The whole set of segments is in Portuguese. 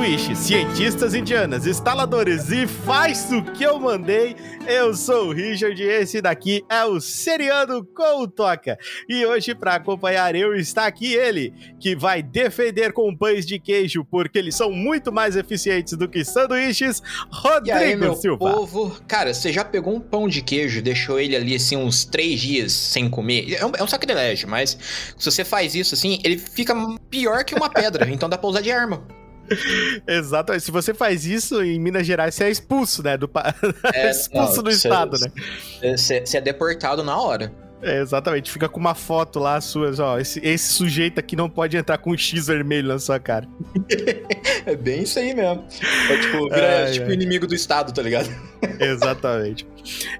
sanduíches, cientistas indianas, instaladores e faz o que eu mandei. Eu sou o Richard e esse daqui é o Seriano com o Toca. E hoje, para acompanhar eu, está aqui ele, que vai defender com pães de queijo, porque eles são muito mais eficientes do que sanduíches, Rodrigo e aí, meu Silva. povo, cara, você já pegou um pão de queijo, deixou ele ali assim uns três dias sem comer? É um, é um sacrilégio, mas se você faz isso assim, ele fica pior que uma pedra, então dá pra usar de arma. Exatamente. Se você faz isso em Minas Gerais, você é expulso, né? Do é, expulso não, do estado, né? Você é deportado na hora. É, exatamente, fica com uma foto lá suas, ó. Esse, esse sujeito aqui não pode entrar com um X vermelho na sua cara. é bem isso aí mesmo. É tipo, vira é, tipo é. inimigo do Estado, tá ligado? Exatamente.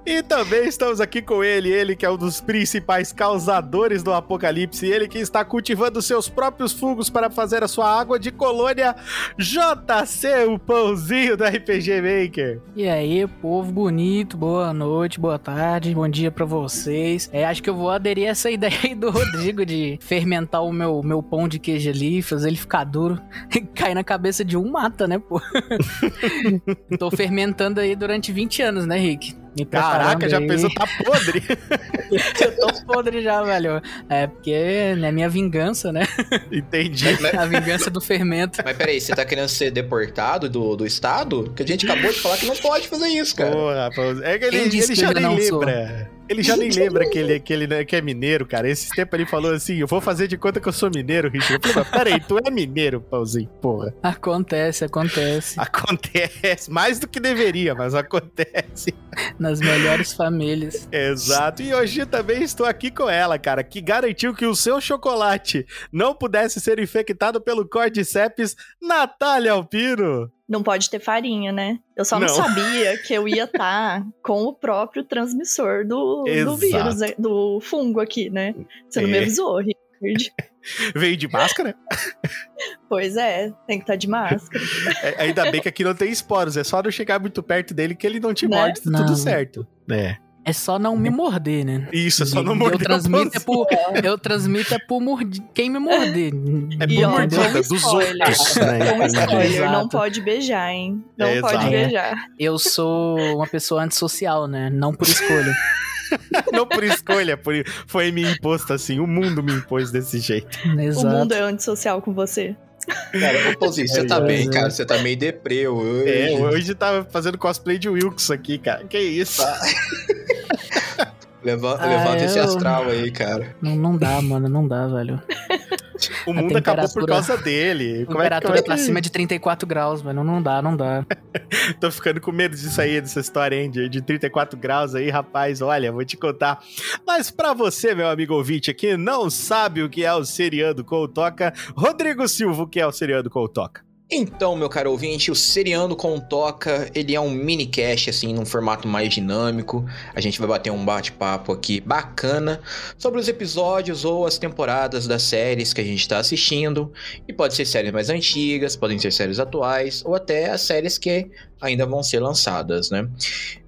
E também estamos aqui com ele, ele que é um dos principais causadores do apocalipse, ele que está cultivando seus próprios fungos para fazer a sua água de colônia, JC, o pãozinho do RPG Maker. E aí, povo bonito, boa noite, boa tarde, bom dia para vocês. É, acho que eu vou aderir a essa ideia aí do Rodrigo de fermentar o meu, meu pão de queijo ali, fazer ele ficar duro, cair na cabeça de um mata, né, pô? Tô fermentando aí durante 20 anos, né, Rick? Me Caraca, já pensou, tá podre. eu tô podre já, velho. É porque é minha vingança, né? Entendi. A vingança do fermento. Mas peraí, você tá querendo ser deportado do, do estado? Que a gente acabou de falar que não pode fazer isso, cara. Porra, é que ele, ele já nem lembra. Sou? Ele já nem lembra que ele, que, ele, que é mineiro, cara. Esse tempo ele falou assim: eu vou fazer de conta que eu sou mineiro, Richard. Eu falei, peraí, tu é mineiro, pãozinho, porra. Acontece, acontece. Acontece. Mais do que deveria, mas acontece. Nas melhores famílias. Exato. E hoje também estou aqui com ela, cara, que garantiu que o seu chocolate não pudesse ser infectado pelo Cordyceps, Natália Alpino não pode ter farinha, né? Eu só não, não sabia que eu ia estar tá com o próprio transmissor do, do vírus, né? do fungo aqui, né? Você não é. me avisou, Richard. Veio de máscara? Pois é, tem que estar tá de máscara. É, ainda bem que aqui não tem esporos, é só não chegar muito perto dele que ele não te né? morde, tá tudo certo. É. É só não me morder, né? Isso, é só não morder. Eu transmito é por, eu transmito é por morder, quem me morder. É por mordida dos outros, né? Um spoiler, não pode beijar, hein? Não é, pode exato. beijar. Eu sou uma pessoa antissocial, né? Não por escolha. não por escolha, por, foi me imposto assim. O mundo me impôs desse jeito. Exato. O mundo é antissocial com você. Cara, ô você tá é, bem, é. cara. Você tá meio deprê hoje. É, hoje tá fazendo cosplay de Wilkes aqui, cara. Que isso? Tá. Levanta, ah, levanta eu... esse astral aí, cara. Não, não dá, mano, não dá, velho. O mundo acabou por causa dele. Como temperatura é, como é que... pra de 34 graus, mano. Não dá, não dá. Tô ficando com medo disso aí, dessa história, hein? De, de 34 graus aí, rapaz. Olha, vou te contar. Mas pra você, meu amigo ouvinte aqui, não sabe o que é o Seriando com o Toca, Rodrigo Silva, o que é o Seriando com o Toca? Então, meu caro ouvinte, o Seriando com Toca, ele é um mini cast, assim, num formato mais dinâmico. A gente vai bater um bate-papo aqui bacana sobre os episódios ou as temporadas das séries que a gente está assistindo. E pode ser séries mais antigas, podem ser séries atuais, ou até as séries que ainda vão ser lançadas, né?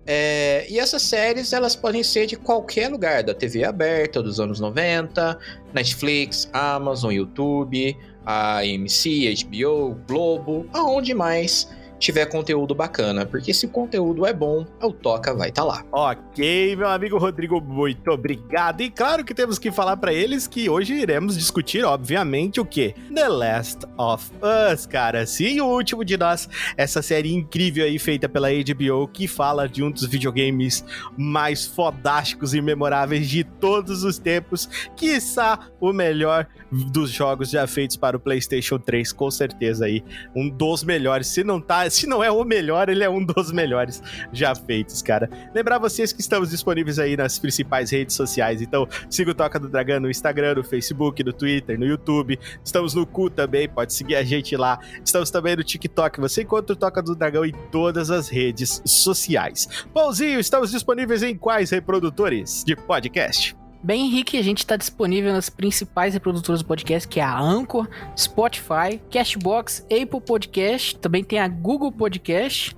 É, e essas séries, elas podem ser de qualquer lugar, da TV aberta dos anos 90, Netflix, Amazon, YouTube a AMC, HBO, Globo, aonde mais tiver conteúdo bacana, porque se o conteúdo é bom, o Toca vai estar tá lá. Ok, meu amigo Rodrigo, muito obrigado. E claro que temos que falar para eles que hoje iremos discutir, obviamente, o que? The Last of Us, cara. Sim, o último de nós, essa série incrível aí feita pela HBO que fala de um dos videogames mais fodásticos e memoráveis de todos os tempos, quiçá o melhor dos jogos já feitos para o PlayStation 3, com certeza aí, um dos melhores, se não tá se não é o melhor, ele é um dos melhores já feitos, cara. Lembrar vocês que estamos disponíveis aí nas principais redes sociais, então siga o Toca do Dragão no Instagram, no Facebook, no Twitter, no YouTube. Estamos no Cu também, pode seguir a gente lá. Estamos também no TikTok, você encontra o Toca do Dragão em todas as redes sociais. Pãozinho, estamos disponíveis em quais reprodutores de podcast? Bem, Henrique, a gente está disponível nas principais reprodutoras do podcast, que é a Anchor, Spotify, Cashbox, Apple Podcast, também tem a Google Podcast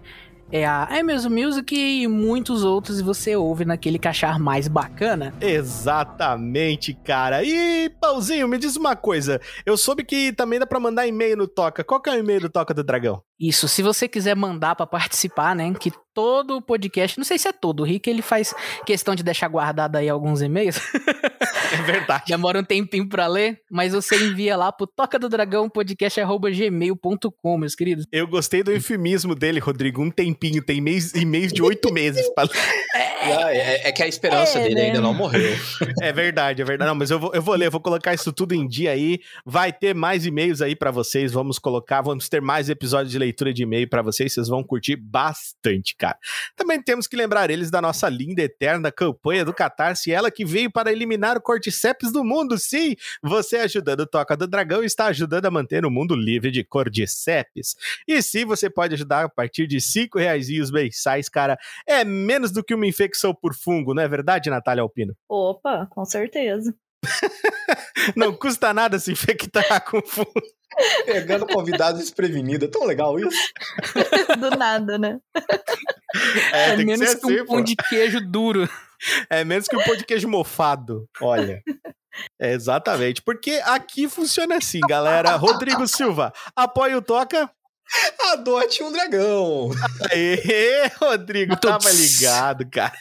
é a Amazon Music e muitos outros, e você ouve naquele que achar mais bacana. Exatamente, cara. E, Pãozinho, me diz uma coisa. Eu soube que também dá pra mandar e-mail no Toca. Qual que é o e-mail do Toca do Dragão? Isso, se você quiser mandar para participar, né, que todo o podcast, não sei se é todo, o Rick ele faz questão de deixar guardado aí alguns e-mails. É verdade. Demora um tempinho para ler, mas você envia lá pro toca do dragão podcast@gmail.com, meus queridos. Eu gostei do eufemismo dele, Rodrigo, um tempinho, tem mês e mês de oito meses pra... é, é, é, que a esperança é, dele né? ainda não morreu. É verdade, é verdade. Não, mas eu vou, eu vou ler, vou colocar isso tudo em dia aí. Vai ter mais e-mails aí para vocês, vamos colocar, vamos ter mais episódios de leitura de e-mail para vocês, vocês vão curtir bastante, cara. Também temos que lembrar eles da nossa linda eterna campanha do Catarse, ela que veio para eliminar o cordyceps do mundo. Sim, você ajudando o Toca do Dragão está ajudando a manter o mundo livre de cordyceps. E sim, você pode ajudar a partir de cinco reais mensais, cara. É menos do que uma infecção por fungo, não é verdade, Natália Alpino? Opa, com certeza. não custa nada se infectar com fungo. Pegando convidados desprevenidos. É tão legal isso. Do nada, né? É, é menos que, que assim, um pão de queijo duro. É menos que um pão de queijo mofado. Olha. É exatamente. Porque aqui funciona assim, galera. Rodrigo Silva, apoia o Toca. Adote um dragão. Aê, Rodrigo, tava ligado, cara.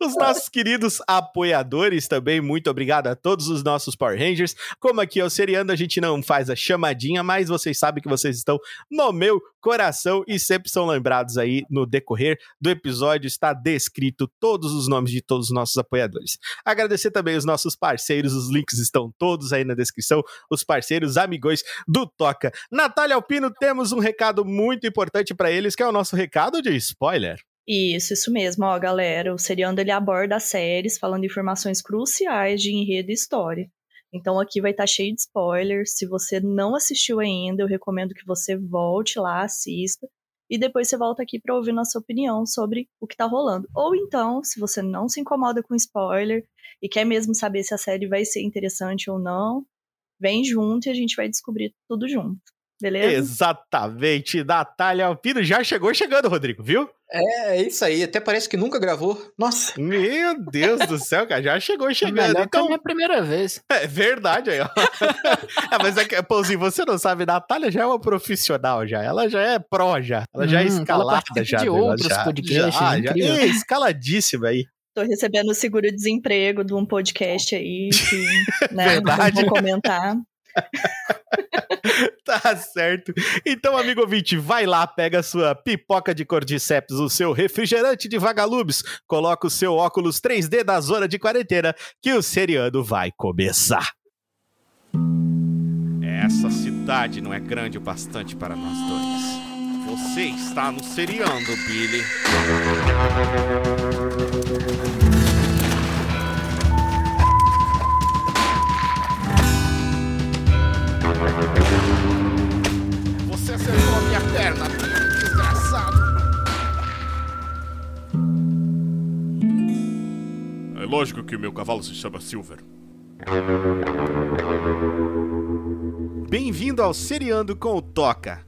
Os nossos queridos apoiadores também, muito obrigado a todos os nossos Power Rangers. Como aqui é o Seriando, a gente não faz a chamadinha, mas vocês sabem que vocês estão no meu coração e sempre são lembrados aí no decorrer do episódio. Está descrito todos os nomes de todos os nossos apoiadores. Agradecer também os nossos parceiros, os links estão todos aí na descrição. Os parceiros, amigões do Toca. Natália Alpino, temos um recado muito importante para eles, que é o nosso recado de spoiler. Isso, isso mesmo, ó, galera. O Seriando ele aborda séries falando informações cruciais de enredo e história. Então aqui vai estar tá cheio de spoilers. Se você não assistiu ainda, eu recomendo que você volte lá, assista e depois você volta aqui para ouvir nossa opinião sobre o que tá rolando. Ou então, se você não se incomoda com spoiler e quer mesmo saber se a série vai ser interessante ou não, vem junto e a gente vai descobrir tudo junto. Beleza? Exatamente. Natália Alpino já chegou chegando, Rodrigo, viu? É, é isso aí. Até parece que nunca gravou. Nossa. Meu Deus do céu, cara. Já chegou chegando. É então... a minha primeira vez. É verdade aí, ó. é, mas é que, Pãozinho, você não sabe, Natália já é uma profissional já. Ela já é pró já. Ela hum, já é hum, escalada já. de outros já, podcasts. Já, já, é escaladíssima aí. Tô recebendo seguro-desemprego de um podcast aí que, né, Verdade. não vou comentar. tá certo. Então, amigo ouvinte, vai lá, pega a sua pipoca de cordyceps, o seu refrigerante de vagalubes, coloca o seu óculos 3D da zona de quarentena, que o seriano vai começar. Essa cidade não é grande o bastante para nós dois. Você está no seriando, Billy. Você acertou a minha perna, desgraçado. É lógico que o meu cavalo se chama Silver. Bem-vindo ao Seriando com o Toca.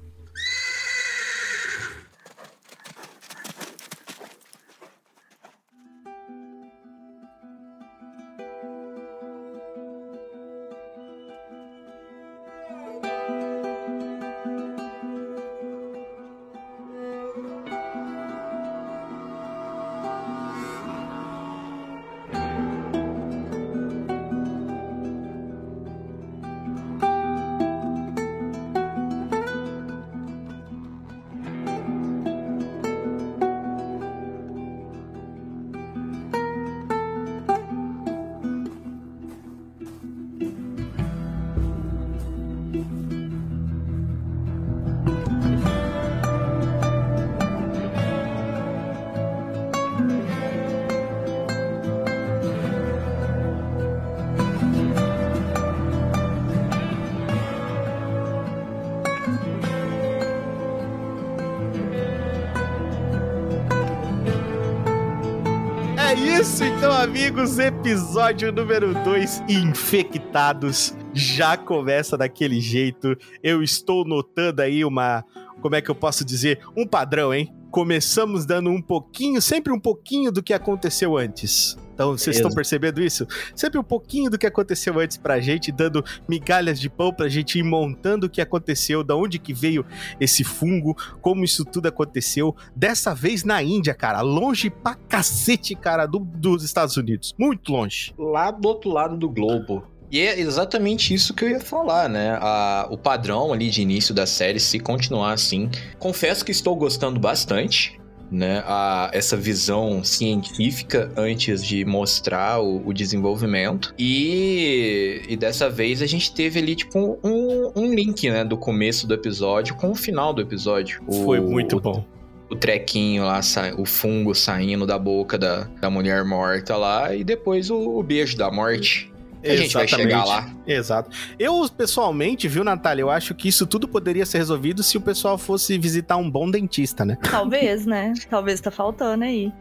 Amigos, episódio número 2, Infectados, já começa daquele jeito. Eu estou notando aí uma, como é que eu posso dizer, um padrão, hein? começamos dando um pouquinho, sempre um pouquinho do que aconteceu antes. Então, vocês estão percebendo isso? Sempre um pouquinho do que aconteceu antes pra gente, dando migalhas de pão pra gente ir montando o que aconteceu, da onde que veio esse fungo, como isso tudo aconteceu. Dessa vez na Índia, cara, longe pra cacete, cara, do, dos Estados Unidos. Muito longe. Lá do outro lado do globo. E é exatamente isso que eu ia falar, né? A, o padrão ali de início da série, se continuar assim. Confesso que estou gostando bastante né, a, essa visão científica antes de mostrar o, o desenvolvimento. E, e, dessa vez a gente teve ali, tipo, um, um link, né, do começo do episódio com o final do episódio. O, Foi muito o, bom. O trequinho lá, o fungo saindo da boca da, da mulher morta lá, e depois o, o beijo da morte. A gente vai chegar lá. Exato. Eu, pessoalmente, viu, Natália? Eu acho que isso tudo poderia ser resolvido se o pessoal fosse visitar um bom dentista, né? Talvez, né? Talvez tá faltando aí.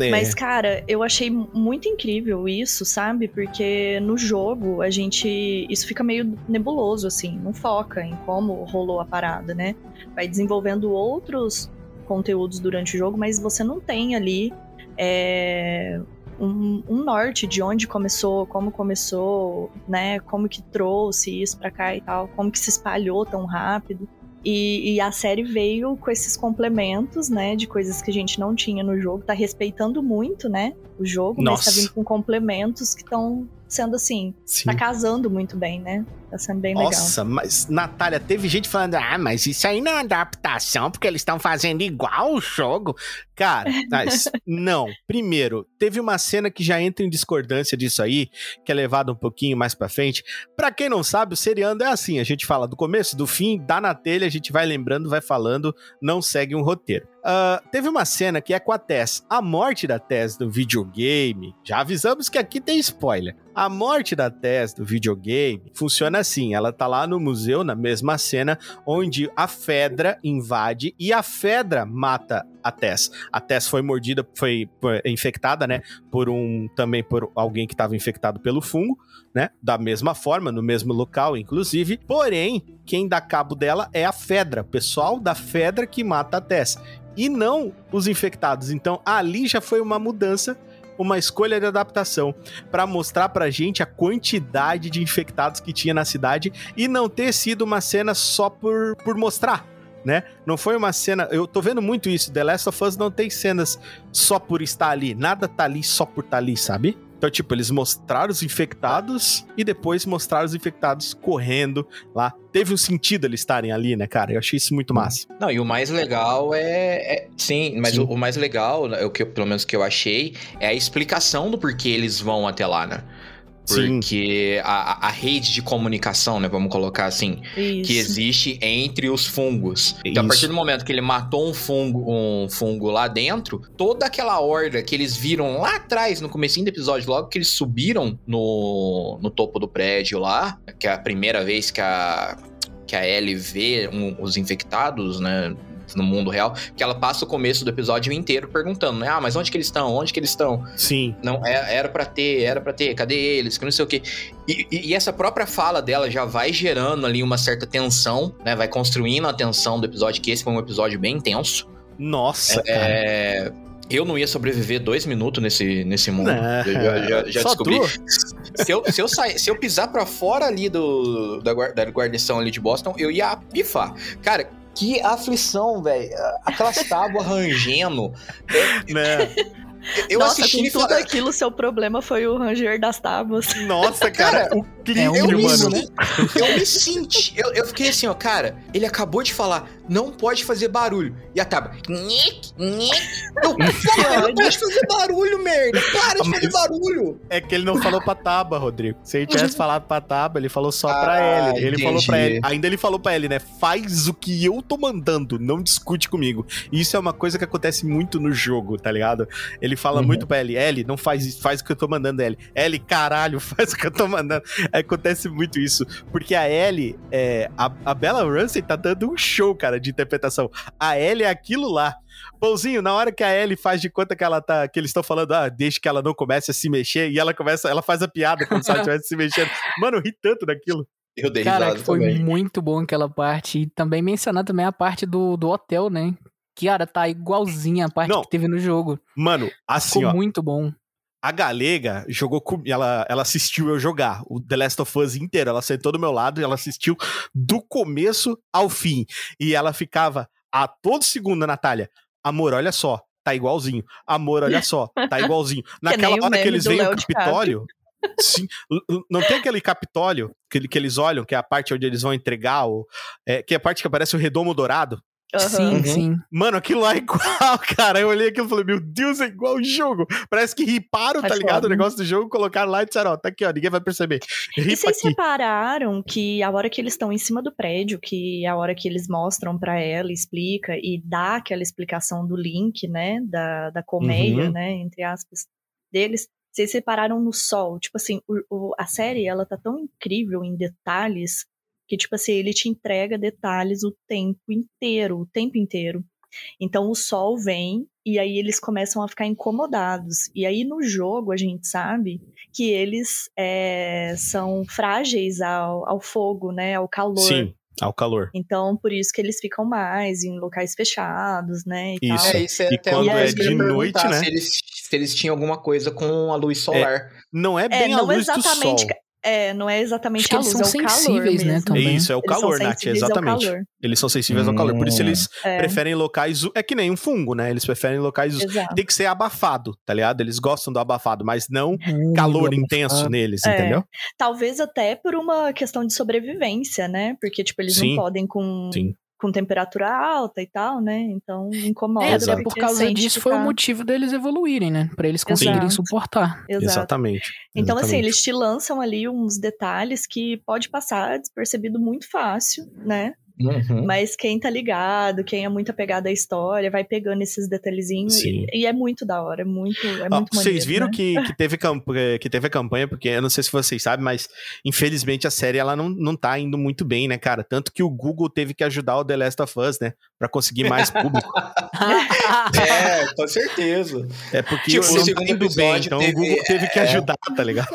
É. Mas, cara, eu achei muito incrível isso, sabe? Porque no jogo a gente. Isso fica meio nebuloso, assim. Não foca em como rolou a parada, né? Vai desenvolvendo outros conteúdos durante o jogo, mas você não tem ali. É, um, um, norte de onde começou, como começou, né? Como que trouxe isso para cá e tal, como que se espalhou tão rápido. E, e, a série veio com esses complementos, né? De coisas que a gente não tinha no jogo. Tá respeitando muito, né? O jogo, Nossa. mas tá vindo com complementos que estão sendo assim, Sim. tá casando muito bem, né? Tá sendo bem Nossa, legal. Nossa, mas Natália, teve gente falando, ah, mas isso aí não é adaptação, porque eles estão fazendo igual o jogo. Cara, mas não. Primeiro, teve uma cena que já entra em discordância disso aí, que é levada um pouquinho mais pra frente. Pra quem não sabe, o seriando é assim, a gente fala do começo, do fim, dá na telha, a gente vai lembrando, vai falando, não segue um roteiro. Uh, teve uma cena que é com a Tess. A morte da Tess no videogame. Já avisamos que aqui tem spoiler. A morte da Tess no videogame funciona assim: ela tá lá no museu, na mesma cena, onde a Fedra invade e a Fedra mata a Tess. A Tess foi mordida, foi, infectada, né? Por um. Também por alguém que estava infectado pelo fungo. Né? Da mesma forma, no mesmo local, inclusive. Porém, quem dá cabo dela é a Fedra, pessoal da Fedra que mata a Tess e não os infectados. Então ali já foi uma mudança, uma escolha de adaptação para mostrar pra gente a quantidade de infectados que tinha na cidade e não ter sido uma cena só por, por mostrar. Né? Não foi uma cena. Eu tô vendo muito isso. The Last of Us não tem cenas só por estar ali. Nada tá ali só por estar tá ali, sabe? Então, tipo, eles mostraram os infectados e depois mostraram os infectados correndo lá. Teve um sentido eles estarem ali, né, cara? Eu achei isso muito massa. Não, e o mais legal é. é sim, mas sim. O, o, mais legal, o que, pelo menos que eu achei, é a explicação do porquê eles vão até lá, né? Porque a, a, rede de comunicação, né, vamos colocar assim, Isso. que existe entre os fungos. Então, a partir do momento que ele matou um fungo, um fungo lá dentro, toda aquela horda que eles viram lá atrás, no começo do episódio, logo que eles subiram no, no topo do prédio lá, que é a primeira vez que a, que a Ellie vê um, os infectados, né, no mundo real, que ela passa o começo do episódio inteiro perguntando, né? Ah, mas onde que eles estão? Onde que eles estão? Sim. Não, é, era para ter, era para ter, cadê eles? Que não sei o quê. E, e, e, essa própria fala dela já vai gerando ali uma certa tensão, né? Vai construindo a tensão do episódio, que esse foi um episódio bem intenso. Nossa, é. Eu não ia sobreviver dois minutos nesse, nesse mundo. É, já, já, já descobri. Se eu, se, eu sair, se eu pisar pra fora ali do, da, da guarnição ali de Boston, eu ia pifar. Cara, que aflição, velho. Aquelas tábuas rangendo. É, né? Eu Nossa, assisti com tudo aquilo, seu problema foi o ranger das tábuas. Nossa, cara, o clima, é um mano. Né? Eu me senti, eu, eu fiquei assim, ó, cara, ele acabou de falar, não pode fazer barulho. E a tábua, nick, nick. Eu, porra, não pode fazer barulho, merda. Para de fazer barulho. É que ele não falou pra tábua, Rodrigo. Se ele tivesse falado pra tábua, ele falou só ah, pra ele. Ele entendi. falou pra ele. Ainda ele falou pra ele, né? Faz o que eu tô mandando, não discute comigo. E isso é uma coisa que acontece muito no jogo, tá ligado? Ele fala uhum. muito pra ele, L, não faz faz o que eu tô mandando, L. L, caralho, faz o que eu tô mandando. Acontece muito isso. Porque a Ellie, é, a, a Bella Ramsey tá dando um show, cara, de interpretação. A Ellie é aquilo lá. Pãozinho, na hora que a Ellie faz de conta que ela tá. que eles estão falando, ah, desde que ela não comece a se mexer, e ela começa, ela faz a piada como se ela estivesse se mexendo. Mano, eu ri tanto daquilo. Eu dei Cara, foi também. muito bom aquela parte. E também mencionar também a parte do, do hotel, né? cara, tá igualzinha a parte Não. que teve no jogo. Mano, assim, Ficou ó. muito bom. A Galega jogou com. Ela, ela assistiu eu jogar o The Last of Us inteiro. Ela sentou do meu lado e ela assistiu do começo ao fim. E ela ficava a todo segundo, Natália. Amor, olha só. Tá igualzinho. Amor, olha só. Tá igualzinho. Naquela hora que eles veem o Léo. Capitólio. Sim, não tem aquele Capitólio que, que eles olham, que é a parte onde eles vão entregar, o, é, que é a parte que aparece o redomo dourado. Aham. Sim, Uhum. sim. Mano, aquilo lá é igual, cara. Eu olhei aquilo e falei, meu Deus, é igual o jogo. Parece que riparam, É tá ligado? O negócio do jogo, colocaram lá e disseram, ó, tá aqui, ó, ninguém vai perceber. E Ripa vocês aqui. repararam que a hora que eles estão em cima do prédio, que a hora que eles mostram pra ela, explica e dá aquela explicação do link, né, da, da colmeia, Uhum. né, entre aspas, deles, vocês repararam no sol. Tipo assim, o, o- a série, ela tá tão incrível em detalhes que, tipo assim, ele te entrega detalhes o tempo inteiro, o tempo inteiro. Então o sol vem e aí eles começam a ficar incomodados. E aí no jogo a gente sabe que eles é, são frágeis ao, ao fogo, né? Ao calor. Sim, ao calor. Então, por isso que eles ficam mais em locais fechados, né? E Isso. Tal. É, isso é E até quando é de noite, né? Se eles, se eles tinham alguma coisa com a luz solar. Não é É, bem a não luz do exatamente. sol. É, não é exatamente Acho que a eles luz, são é o calor sensíveis, né, mesmo. também. Isso, é o Eles calor, Nath, exatamente. calor. Eles são sensíveis ao calor. Por isso Hum. eles É, preferem locais. É que nem um fungo, né? Eles preferem locais. exato. Tem que ser abafado, tá ligado? Eles gostam do abafado, mas não Muito calor abafado. intenso neles, É. entendeu? Talvez até por uma questão de sobrevivência, né? Porque, tipo, eles Sim. não podem com, Sim. Com temperatura alta e tal, né? Então incomoda. É, até por causa disso que foi o tá- motivo deles evoluírem, né? Pra eles conseguirem Exato. suportar. Exato. Exatamente. Então, assim, Exatamente. eles te lançam ali uns detalhes que pode passar despercebido muito fácil, né? Uhum. Mas quem tá ligado, quem é muito apegado à história, vai pegando esses detalhezinhos e, e é muito da hora, é muito, é Ó, muito vocês maneiro, viram né? que, que, teve camp que teve a campanha, porque eu não sei se vocês sabem, mas infelizmente a série ela não, não tá indo muito bem, né, cara? Tanto que o Google teve que ajudar o The Last of Us, né? Pra conseguir mais público. É, com certeza. É porque Tipo, eu o não tá indo bem, então teve- o Google teve que é. ajudar, tá ligado?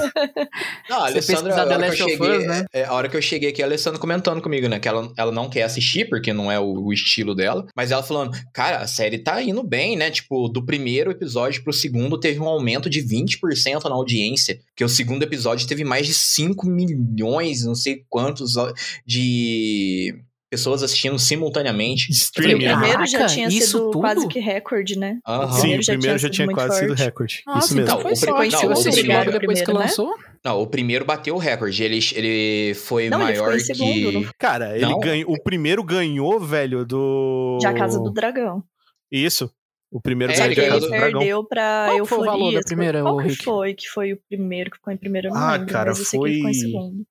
Não, a Alessandra, a hora, cheguei, Us, né? é, a hora que eu cheguei aqui, a Alessandra comentando comigo, né? Que ela, ela não quer assistir, porque não é o, o estilo dela. Mas ela falando, cara, a série tá indo bem, né? Tipo, do primeiro episódio pro segundo teve um aumento de 20% na audiência. Que o segundo episódio teve mais de 5 milhões, não sei quantos, de pessoas assistindo simultaneamente. O Streaming. Caraca, primeiro já tinha isso sido quase que recorde, né? Aham. Sim, primeiro o já primeiro tinha já sido tinha quase sido forte. recorde. Nossa, Isso mesmo. então foi o sorte. não, o você primeiro- logo depois que primeiro, né? Não, o primeiro bateu o recorde. Ele, ele foi Não, ele ficou maior em segundo, que. não Cara, ele Não. ganhou. O primeiro ganhou, velho, do. Já a Casa do Dragão. Isso. O primeiro É, ganhou ele da Porque ganhou Casa ele do Dragão. perdeu pra Qual que foi o valor da primeira, Qual que foi que foi o primeiro que ficou em primeiro? Eu não Ah, lembro, cara, mas eu sei que ele ficou em foi- segundo.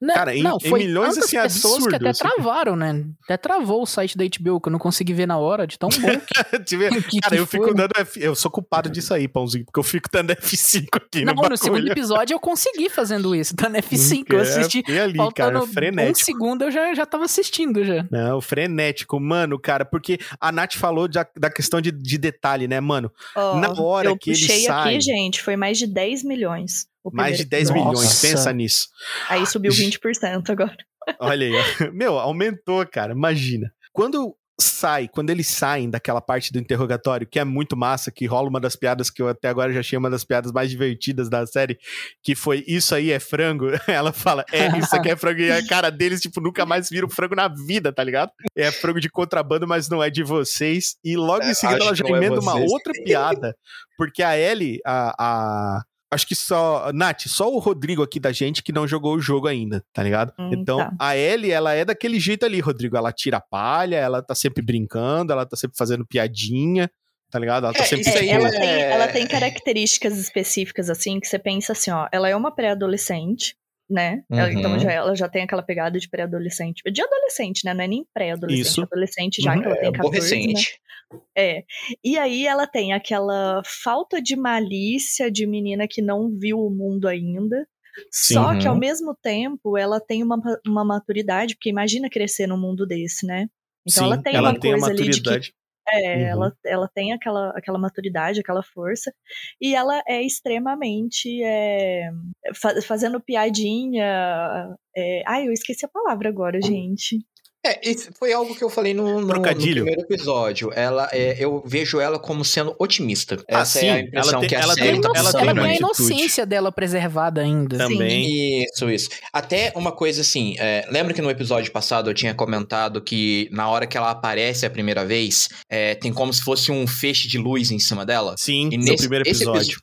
Né? Cara, em- não, em foi milhões, tantas assim, pessoas que absurdo, até assim. travaram, né? Até travou o site da HBO, que eu não consegui ver na hora, de tão bom que, que Cara, que eu fico foi. dando F... Eu sou culpado disso aí, pãozinho, porque eu fico dando F5 aqui Não, no no segundo episódio eu consegui fazendo isso, dando F5. Eu assisti, e ali, faltando cara, um frenético. segundo eu já, já tava assistindo já. Não, frenético, mano, cara, porque a Nath falou da, da questão de, de detalhe, né, mano? Ó, Na hora eu que ele puxei sai- aqui, gente, foi mais de 10 milhões. Mais de primeiro 10 episódio. milhões, Nossa. pensa nisso. Aí subiu 20% agora. Olha aí, meu, aumentou, cara, imagina. Quando sai, quando eles saem daquela parte do interrogatório, que é muito massa, que rola uma das piadas que eu até agora já achei uma das piadas mais divertidas da série, que foi isso aí é frango. Ela fala, é, isso aqui é frango, e a cara deles, tipo, nunca mais viram frango na vida, tá ligado? É frango de contrabando, mas não é de vocês. E logo É, em seguida ela já não é emenda uma vocês. outra piada, porque a Ellie, a. a Acho que só. Nath, só o Rodrigo aqui da gente que não jogou o jogo ainda, tá ligado? Hum, então, tá. a Ellie, ela é daquele jeito ali, Rodrigo. Ela tira a palha, ela tá sempre brincando, ela tá sempre fazendo piadinha, tá ligado? Ela tá É, sempre. isso aí tipo, ela, é- tem, ela tem características específicas, assim, que você pensa assim, ó, ela é uma pré-adolescente, né? Ela- Uhum. então já, ela já tem aquela pegada de pré-adolescente. De adolescente, né? Não é nem pré-adolescente, adolescente já, Uhum. que ela É, tem 14, né? aborrecente. É. E aí ela tem aquela falta de malícia de menina que não viu o mundo ainda. Só Sim. que ao Uhum. mesmo tempo ela tem uma, uma maturidade, porque imagina crescer num mundo desse, né? Então sim, ela tem ela uma tem coisa ali de que maturidade. É, Uhum. ela, ela tem aquela, aquela maturidade, aquela força, e ela é extremamente é, fa- fazendo piadinha. É, ai, eu esqueci a palavra agora, gente. É, foi algo que eu falei no, no, no primeiro episódio. Ela, é, eu vejo ela como sendo otimista. Ah, Essa sim. é a impressão ela tem, que a ela série tem, tá ela tem, tem ela uma tem a inocência dela preservada ainda. Também. Isso, isso. Até uma coisa assim, é, lembra que no episódio passado eu tinha comentado que na hora que ela aparece a primeira vez, é, tem como se fosse um feixe de luz em cima dela? Sim, e nesse, no primeiro episódio.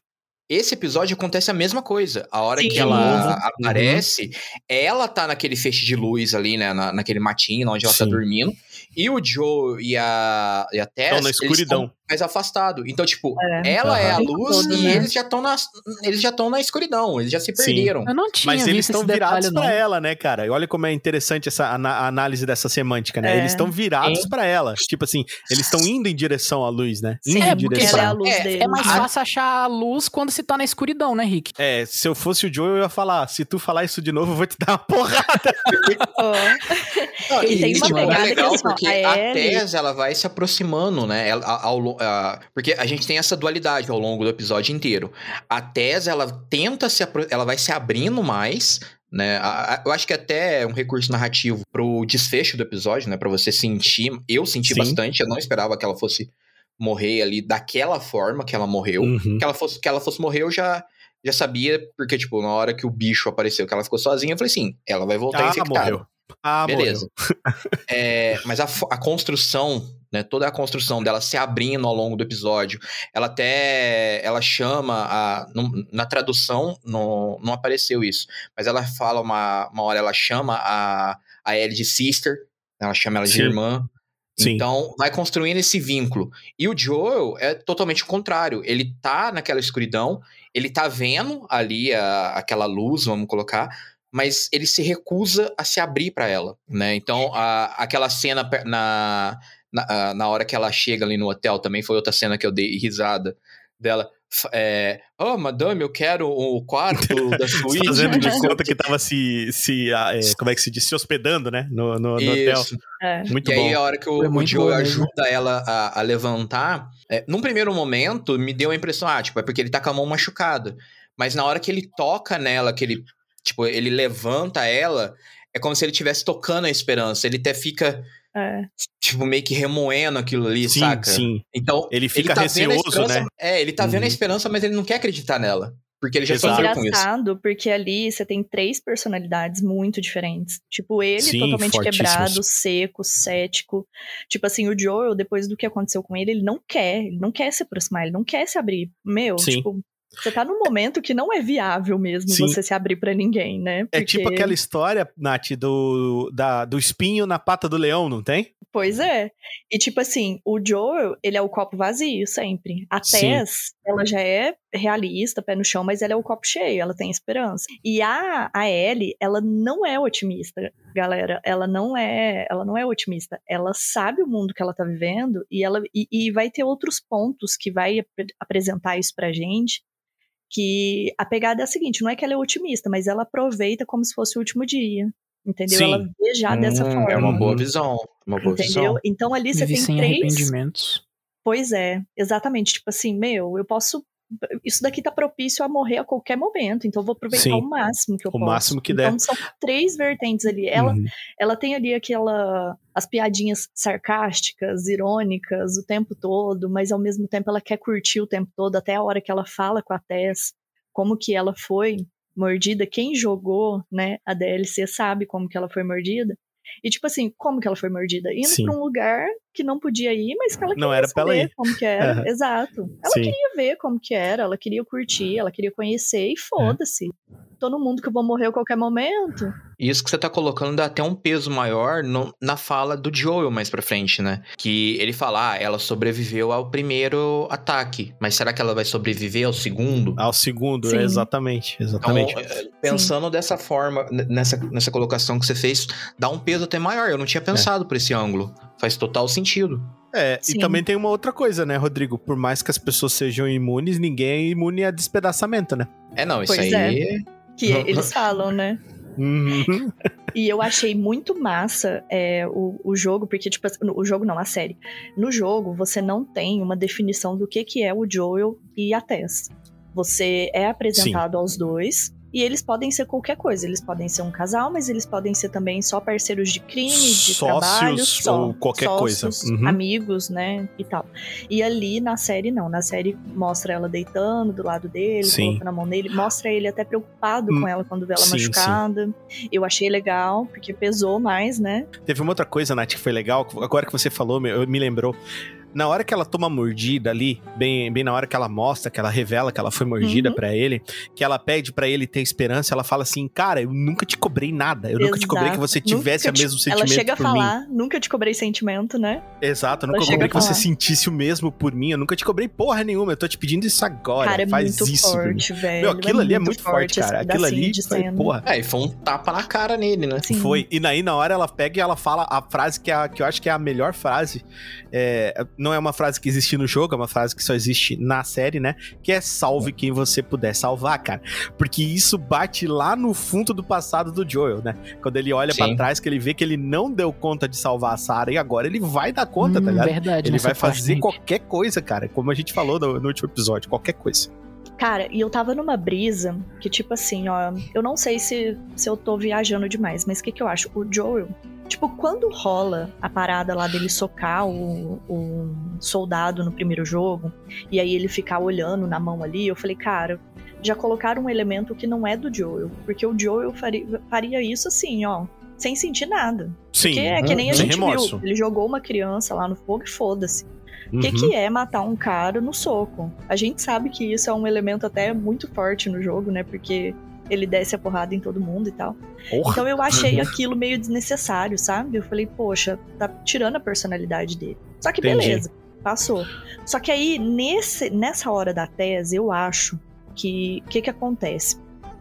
Esse episódio acontece a mesma coisa. A hora Sim. que ela uhum. aparece, ela tá naquele feixe de luz ali, né? Na, naquele matinho onde ela tá Sim. tá dormindo. E o Joe e a, e a Tess. Estão na escuridão mais afastado. Então, tipo, é. ela uhum. é a luz todo, e né? eles já estão na eles já estão na escuridão, eles já se perderam. Sim. Eu não tinha Mas eles estão virados para ela, né, cara? E olha como é interessante essa a análise dessa semântica, né? É. Eles estão virados para ela. Tipo assim, eles estão indo em direção à luz, né? Sim, indo é, em direção. Ela é, a luz é, é mais fácil achar a luz quando se tá na escuridão, né, Rick? É, se eu fosse o Joe, eu ia falar, se tu falar isso de novo, eu vou te dar uma porrada. oh. e, e tem uma pegada é legal porque a Tess, ela vai se aproximando, né? Ela, ao, a, porque a gente tem essa dualidade ao longo do episódio inteiro. A Tess, ela tenta se ela vai se abrindo mais, né? Eu acho que até é um recurso narrativo pro desfecho do episódio, né? Para você sentir. Eu senti Sim. bastante, eu não esperava que ela fosse morrer ali daquela forma que ela morreu. Uhum. Que ela fosse que ela fosse morrer, eu já já sabia, porque tipo, na hora que o bicho apareceu, que ela ficou sozinha, eu falei assim, ela vai voltar ah, infectada. Morreu. Ah, Beleza. é, mas a, a construção né? Toda a construção dela se abrindo ao longo do episódio. Ela até ela chama a na tradução não, não apareceu isso, mas ela fala uma, uma hora ela chama a a Ellie de sister, ela chama ela de Sim. irmã. Sim. Então, vai construindo esse vínculo. E o Joel é totalmente o contrário. Ele tá naquela escuridão, ele tá vendo ali a, aquela luz, vamos colocar, mas ele se recusa a se abrir para ela, né? Então, a, aquela cena na, na, na hora que ela chega ali no hotel, também foi outra cena que eu dei risada dela. É, oh, madame, eu quero o quarto da suíte. Fazendo de conta que tava se, se é, como é que se diz, se hospedando, né, no, no, no hotel. É. Muito e bom. E aí, a hora que o, o Joe ajuda ela a, a levantar, é, num primeiro momento, me deu a impressão, ah, tipo, é porque ele tá com a mão machucada. Mas na hora que ele toca nela, que ele, tipo, ele levanta ela, é como se ele estivesse tocando a esperança. Ele até fica é. Tipo, meio que remoendo aquilo ali, sim, saca? Sim. Então, ele fica ele tá receoso, né? É, ele tá uhum. vendo a uhum. esperança, mas ele não quer acreditar nela. Porque ele já Exato. sofreu com isso. engraçado, porque ali você tem três personalidades muito diferentes. Tipo, ele Sim, totalmente quebrado, seco, cético. Tipo assim, o Joel, depois do que aconteceu com ele, ele não quer, ele não quer se aproximar, ele não quer se abrir. Meu, Sim. tipo, você tá num momento que não é viável mesmo Sim. você se abrir para ninguém, né? Porque... É tipo aquela história, Nath, do, da, do espinho na pata do leão, não tem? Pois é. E tipo assim, o Joel, ele é o copo vazio sempre. A Tess, ela já é realista, pé no chão, mas ela é o copo cheio, ela tem esperança. E a, a Ellie, ela não é otimista, galera. Ela não é, ela não é otimista. Ela sabe o mundo que ela tá vivendo e ela e, e vai ter outros pontos que vai ap apresentar isso pra gente que a pegada é a seguinte, não é que ela é otimista, mas ela aproveita como se fosse o último dia. Entendeu? Sim. Ela vê já hum, dessa forma. É uma boa visão. Uma boa entendeu? Visão. Então ali você Vive tem sem três. arrependimentos. Pois é, exatamente. Tipo assim, meu, eu posso isso daqui tá propício a morrer a qualquer momento, então eu vou aproveitar Sim, o máximo que eu o posso. O máximo que der. Então são três vertentes ali. Ela, uhum. ela tem ali aquela as piadinhas sarcásticas, irônicas o tempo todo, mas ao mesmo tempo ela quer curtir o tempo todo, até a hora que ela fala com a Tess, como que ela foi mordida, quem jogou, né, a DLC sabe como que ela foi mordida. E, tipo assim, como que ela foi mordida? Indo pra um lugar que não podia ir, mas que ela queria não era saber ir. como que era. Uhum. Exato. Ela Sim. queria ver como que era, ela queria curtir, ela queria conhecer e foda-se. É tô no mundo que eu vou morrer a qualquer momento. Isso que você tá colocando dá até um peso maior no, na fala do Joel mais pra frente, né? Que ele fala, ah, ela sobreviveu ao primeiro ataque, mas será que ela vai sobreviver ao segundo? Ao segundo, Sim. exatamente, exatamente. Então, pensando Sim. dessa forma, nessa, nessa colocação que você fez, dá um peso até maior. Eu não tinha pensado é. por esse ângulo. Faz total sentido. É, Sim. e também tem uma outra coisa, né, Rodrigo? Por mais que as pessoas sejam imunes, ninguém é imune a despedaçamento, né? É, não, isso pois aí. É. Que eles falam, né? Uhum. e eu achei muito massa é, o, o jogo, porque, tipo, o jogo não, a série. No jogo, você não tem uma definição do que, que é o Joel e a Tess. Você é apresentado Sim. aos dois, E eles podem ser qualquer coisa. Eles podem ser um casal, mas eles podem ser também só parceiros de crime, de trabalho, só, ou qualquer sócios, coisa. Uhum. amigos, né, e tal. E ali na série não, na série mostra ela deitando do lado dele, Sim. colocando a mão nele, mostra ele até preocupado Hum, com ela quando vê ela sim, machucada. Eu achei legal, porque pesou mais, né? Teve uma outra coisa, Nath, que foi legal. Agora que você falou, me, me lembrou. Na hora que ela toma mordida ali, bem, bem na hora que ela mostra, que ela revela que ela foi mordida Uhum. pra ele, que ela pede pra ele ter esperança, ela fala assim: Cara, eu nunca te cobrei nada. Eu nunca te cobrei que Exato. você tivesse o te- mesmo sentimento Ela chega a por mim. falar, nunca te cobrei sentimento, né? Exato, eu nunca cobrei que você falar. sentisse o mesmo por mim. Eu nunca te cobrei porra nenhuma. Eu tô te pedindo isso agora. cara, é Faz muito isso. forte, velho. Meu, aquilo ali é muito forte, cara. Aquilo pedacinho ali foi, porra. É, e foi um tapa na cara nele, né? Sim. Foi. E daí, na hora, ela pega e ela fala a frase que, é a, que eu acho que é a melhor frase. É, não é uma frase que existe no jogo, é uma frase que só existe na série, né? Que é salve quem você puder salvar, cara. Porque isso bate lá no fundo do passado do Joel, né? Quando ele olha pra Sim. trás, que ele vê que ele não deu conta de salvar a Sarah e agora ele vai dar conta, tá Hum, ligado? Verdade, Ele nessa vai parte, fazer Nick. qualquer coisa, cara. Como a gente falou no, no último episódio, qualquer coisa. Cara, e eu tava numa brisa que, tipo assim, ó, eu não sei se, se eu tô viajando demais, mas o que, que eu acho? O Joel, tipo, quando rola a parada lá dele socar o, o soldado no primeiro jogo, e aí ele ficar olhando na mão ali, eu falei, cara, já colocaram um elemento que não é do Joel, porque o Joel faria, faria isso assim, ó, sem sentir nada. Sim. Porque é que nem a gente remorso. viu, ele jogou uma criança lá no fogo e foda-se. O que, Uhum. que é matar um cara no soco? A gente sabe que isso é um elemento até muito forte no jogo, né? Porque ele desce a porrada em todo mundo e tal. Porra. Então eu achei aquilo meio desnecessário, sabe? Eu falei, poxa, tá tirando a personalidade dele. Só que Entendi. beleza, passou. Só que aí, nesse, nessa hora da tese, eu acho que o que, que acontece?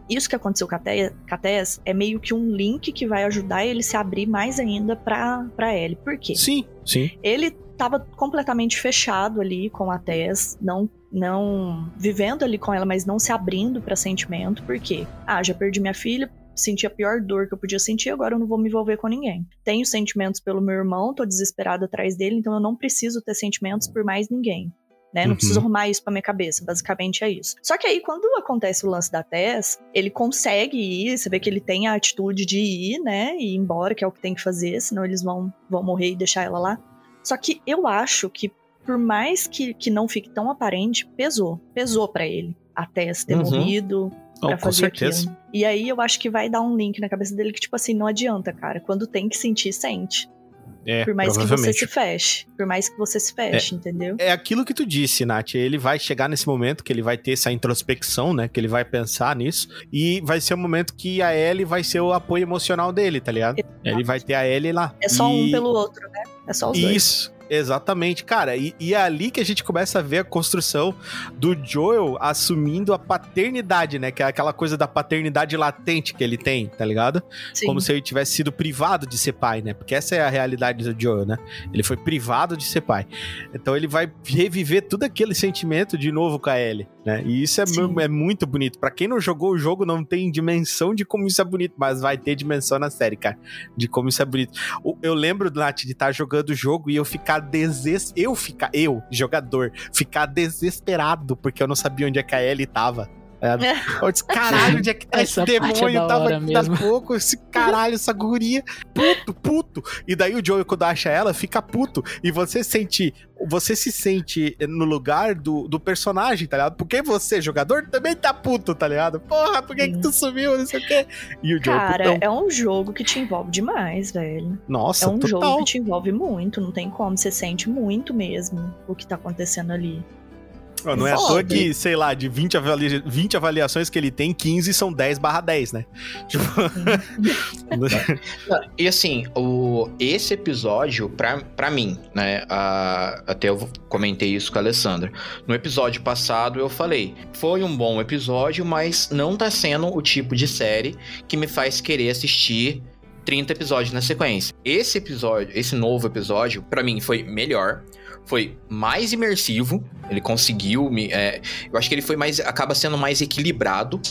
Isso que aconteceu com a, Te- com a Tess é meio que um link que vai ajudar ele se abrir mais ainda pra, pra Ellie. Por quê? Sim, sim. ele estava completamente fechado ali com a Tess, não não vivendo ali com ela, mas não se abrindo para sentimento, por quê? Ah, já perdi minha filha, senti a pior dor que eu podia sentir, agora eu não vou me envolver com ninguém. Tenho sentimentos pelo meu irmão, tô desesperado atrás dele, então eu não preciso ter sentimentos por mais ninguém. Né? Não Uhum. preciso arrumar isso pra minha cabeça, basicamente é isso. Só que aí, quando acontece o lance da Tess, ele consegue ir, você vê que ele tem a atitude de ir, né? E ir embora, que é o que tem que fazer, senão eles vão, vão morrer e deixar ela lá. Só que eu acho que, por mais que, que não fique tão aparente, pesou. Pesou pra ele. A Tess ter Uhum. morrido Oh, pra com fazer certeza. aquilo. E aí eu acho que vai dar um link na cabeça dele que, tipo assim, não adianta, cara. Quando tem que sentir, sente. É, Por mais que você se feche. Por mais que você se feche, entendeu? É aquilo que tu disse, Nath. Ele vai chegar nesse momento que ele vai ter essa introspecção, né? Que ele vai pensar nisso. E vai ser o momento que a Ellie vai ser o apoio emocional dele, tá ligado? Ele vai ter a Ellie lá. É só E- um pelo outro, né? É só os dois. Isso, exatamente, cara. E, e é ali que a gente começa a ver a construção do Joel assumindo a paternidade, né? Que é aquela coisa da paternidade latente que ele tem, tá ligado? Sim. Como se ele tivesse sido privado de ser pai, né? Porque essa é a realidade do Joel, né? Ele foi privado de ser pai. Então ele vai reviver todo aquele sentimento de novo com a Ellie, né? E isso é, é muito bonito. Pra quem não jogou o jogo, não tem dimensão de como isso é bonito, mas vai ter dimensão na série, cara, de como isso é bonito. Eu lembro, Nath, de estar jogando o jogo e eu ficar Eu ficar, eu, jogador, ficar desesperado porque eu não sabia onde é que a Ellie tava. É. Eu disse, caralho, onde é que tá esse é demônio? da Tava aqui da mesmo. pouco, esse caralho, essa guria. Puto, puto. E daí o Joey, quando acha ela, fica puto. E você sente. Você se sente no lugar do, do personagem, tá ligado? Porque você, jogador, também tá puto, tá ligado? Porra, por que, que tu sumiu? Não sei o quê. E o Joey, Cara, putão. é um jogo que te envolve demais, velho. Nossa, É um total. jogo que te envolve muito, não tem como. Você sente muito mesmo o que tá acontecendo ali. Ó, Não é à toa que, sei lá, de 20, avalia- 20 avaliações que ele tem, 15 são 10 barra 10, né? Tipo... E assim, o, esse episódio, pra, pra mim, né? a- até eu comentei isso com a Alessandra. No episódio passado eu falei, foi um bom episódio, mas não tá sendo o tipo de série que me faz querer assistir 30 episódios na sequência. Esse episódio, esse novo episódio, pra mim foi melhor. Foi mais imersivo. Ele conseguiu me. é, eu acho que ele foi mais. acaba sendo mais equilibrado.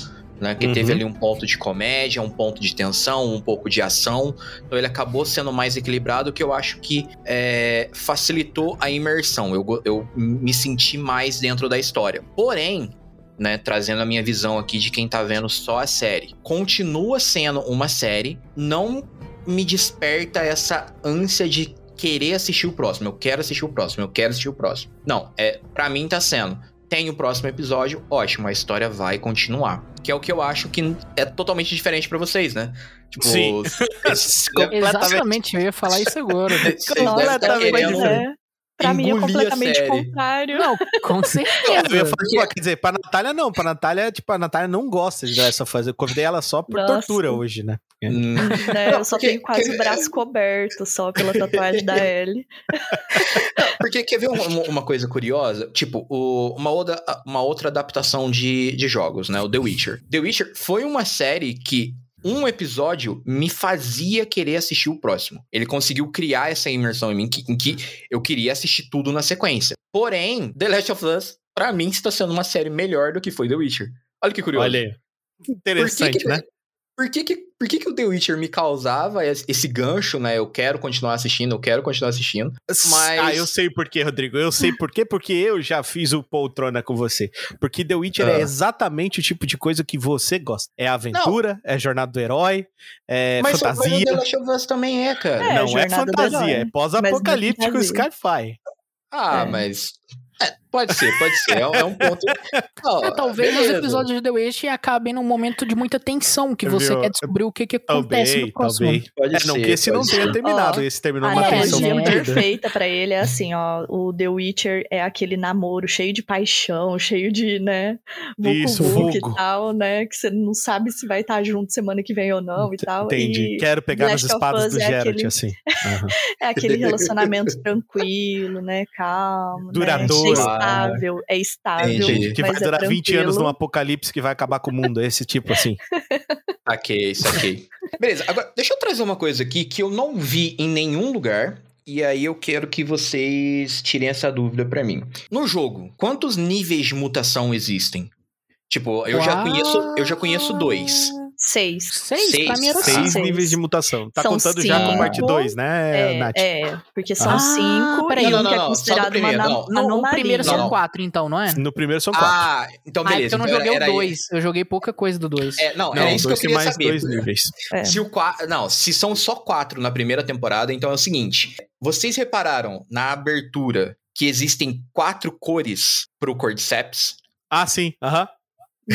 Né, que Uhum. teve ali um ponto de comédia, um ponto de tensão, um pouco de ação. Então ele acabou sendo mais equilibrado, que eu acho que é, facilitou a imersão. Eu, eu me senti mais dentro da história. Porém, né, trazendo a minha visão aqui de quem tá vendo só a série. Continua sendo uma série, não me desperta essa ânsia de querer assistir o próximo. Eu quero assistir o próximo, eu quero assistir o próximo. Não, é, para mim tá sendo. Tem o próximo episódio, ótimo, a história vai continuar. Que é o que eu acho que é totalmente diferente para vocês, né? Tipo, Sim. Exatamente, eu ia falar isso agora. completamente. É. Pra mim é completamente contrário. Não, com certeza. Eu ia falar, quer dizer, pra Natália não. Pra Natália, tipo, a Natália não gosta de essa fase. Eu convidei ela só por Nossa. tortura hoje, né? Hum. É, eu só tenho quase o braço coberto só pela tatuagem da Ellie. Porque quer ver uma, uma coisa curiosa? Tipo, o, uma, outra, uma outra adaptação de, de jogos, né? O The Witcher. The Witcher foi uma série que um episódio me fazia querer assistir o próximo. Ele conseguiu criar essa imersão em mim que, em que eu queria assistir tudo na sequência. Porém, The Last of Us, para mim, está sendo uma série melhor do que foi The Witcher. Olha que curioso. Olha aí. Interessante, que que, né? Por que que, por que que o The Witcher me causava esse gancho, né? Eu quero continuar assistindo, eu quero continuar assistindo. Mas... Ah, eu sei por quê, Rodrigo. Eu sei por quê, porque eu já fiz o poltrona com você. Porque The Witcher é ah. é exatamente o tipo de coisa que você gosta. É aventura, Não. é jornada do herói, é mas fantasia. Mas The Last of Us também é, cara. É, Não é fantasia, é pós-apocalíptico Skyfi. Ah, é. mas é, pode ser, pode ser. É, é um ponto. Oh, é, talvez beleza. os episódios de The Witch acabem num momento de muita tensão, que você Viu? quer descobrir o que, que acontece talvez, no próximo. Talvez. Pode é, ser, não que esse não tenha terminado, oh, esse terminou uma tensão. A analogia perfeita pra ele é assim, ó, o The Witcher é aquele namoro cheio de paixão, cheio de, né, Isso, fogo e tal, né, que você não sabe se vai estar junto semana que vem ou não e tal. Entendi. E Quero pegar nas espadas do é Geralt, aquele... assim. Uhum. é aquele relacionamento tranquilo, né, calmo, Duradouro. Né, estável, é estável. Entendi. Que vai é durar é 20 anos num apocalipse que vai acabar com o mundo. É esse tipo assim. ok, ok. Beleza, agora deixa eu trazer uma coisa aqui que eu não vi em nenhum lugar. E aí eu quero que vocês tirem essa dúvida para mim. No jogo, quantos níveis de mutação existem? Tipo, eu Uau. já conheço, eu já conheço dois. Seis. Seis? Seis, pra mim era seis níveis de mutação. Tá são contando cinco, já com parte 2, né, é, Nath? É, porque são ah, cinco peraí, não, um não, que é considerado uma não, não, No primeiro são quatro, então, não é? No primeiro são quatro. Ah, então beleza. Ah, então eu não joguei era, o dois. Eu joguei pouca coisa do dois. É, não, não, é isso que eu queria mais saber. dois níveis. É. Se o quatro, não, se são só quatro na primeira temporada, então é o seguinte. Vocês repararam na abertura que existem quatro cores pro Cordyceps? Ah, sim. Aham. Uh -huh.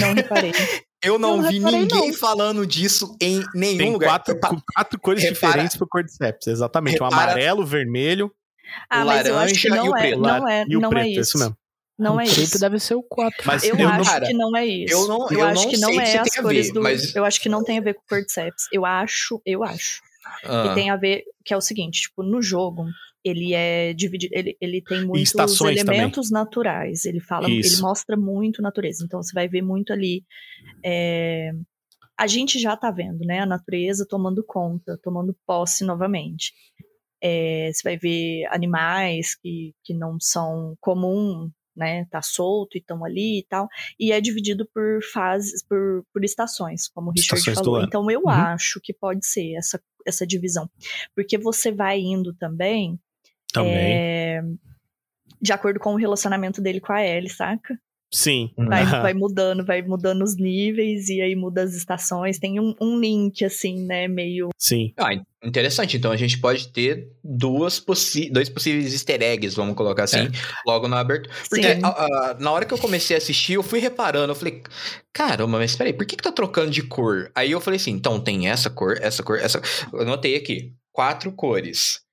Não reparei. Eu não, vi ninguém não. falando disso em nenhum Tem lugar. Quatro, quatro cores Repara. diferentes pro Cordyceps, exatamente. Repara. O amarelo, o vermelho, ah, o laranja e o é, preto. Não é, e o não preto, é isso. isso mesmo. Não o é preto isso. deve ser o 4. Mas eu, eu acho não, que não é isso. Eu, não, eu, eu acho não que não é as cores ver, do. Mas... Eu acho que não tem a ver com o Cordyceps. Eu acho, eu acho. Ah. Que tem a ver, que é o seguinte, tipo, no jogo, ele é dividido, ele, ele tem muitos elementos também. naturais. Ele fala, Isso. ele mostra muito natureza. Então você vai ver muito ali. É, a gente já tá vendo, né? A natureza tomando conta, tomando posse novamente. É, você vai ver animais que, que não são comum, né? Tá solto e estão ali e tal. E é dividido por fases, por, por estações, como o Richard estações falou. Então eu uhum. acho que pode ser essa, essa divisão. Porque você vai indo também também. É, de acordo com o relacionamento dele com a Ellie, saca? Sim. Vai, vai mudando, vai mudando os níveis e aí muda as estações. Tem um, um link, assim, né? Meio. Sim. Ah, interessante. Então a gente pode ter duas possi dois possíveis easter eggs, vamos colocar assim, é. logo na abertura. Porque a, a, na hora que eu comecei a assistir, eu fui reparando, eu falei, caramba, mas peraí, por que, que tá trocando de cor? Aí eu falei assim, então tem essa cor, essa cor, essa. Eu notei aqui, quatro cores.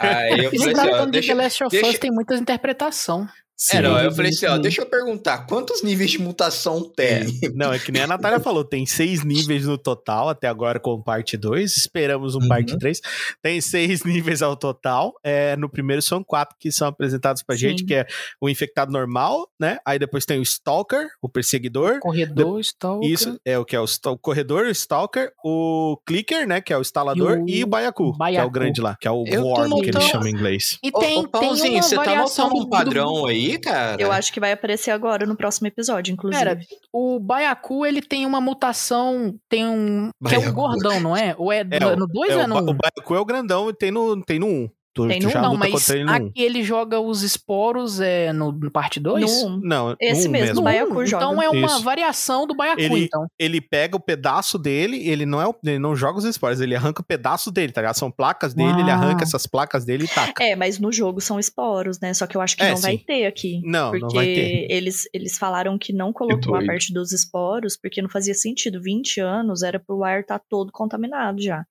Aí eu falei assim, ó, deixa, The Last of deixa... Us tem muitas interpretações. Sim, é, não, eu falei assim, ó, deixa eu perguntar, quantos níveis de mutação tem? É, não, é que nem a Natália falou, tem seis níveis no total, até agora com parte 2, esperamos um uhum. parte 3. Tem seis níveis ao total, é, no primeiro são quatro que são apresentados pra Sim. gente, que é o infectado normal, né? Aí depois tem o Stalker, o perseguidor. Corredor, de... Stalker. Isso, é o que é o, o corredor, o Stalker, o Clicker, né, que é o instalador, e o, e o Baiacu, Baiacu, que é o grande lá, que é o Worm, que ele chama em inglês. E tem, ô, Pauzinho, tem você tá notando um padrão do... aí? Aí, cara. Eu acho que vai aparecer agora no próximo episódio, inclusive. Pera, o Baiacu, ele tem uma mutação, tem um... que é o gordão, não é? Ou é, é no 2 é, ou é no 1? Um? O Baiacu é o grandão e tem no 1. Tem no um. Tu, Tem tu no já não, luta mas contra ele no 1. aqui ele joga os esporos é, no, no parte 2? No um. Não, Esse no 1 mesmo, mesmo. o Baiacu joga. Então é uma Isso. variação do Baiacu, Ele- então. Ele pega o pedaço dele, ele não é o- ele não joga os esportes, ele arranca o pedaço dele, tá ligado? São placas dele, ele arranca essas placas dele e taca. É, mas no jogo são esporos, né? Só que eu acho que É, não vai sim. ter aqui. Não, porque não vai ter. Eles, eles falaram que não colocou a parte dos esporos, porque não fazia sentido. 20 anos era pro ar estar todo contaminado já.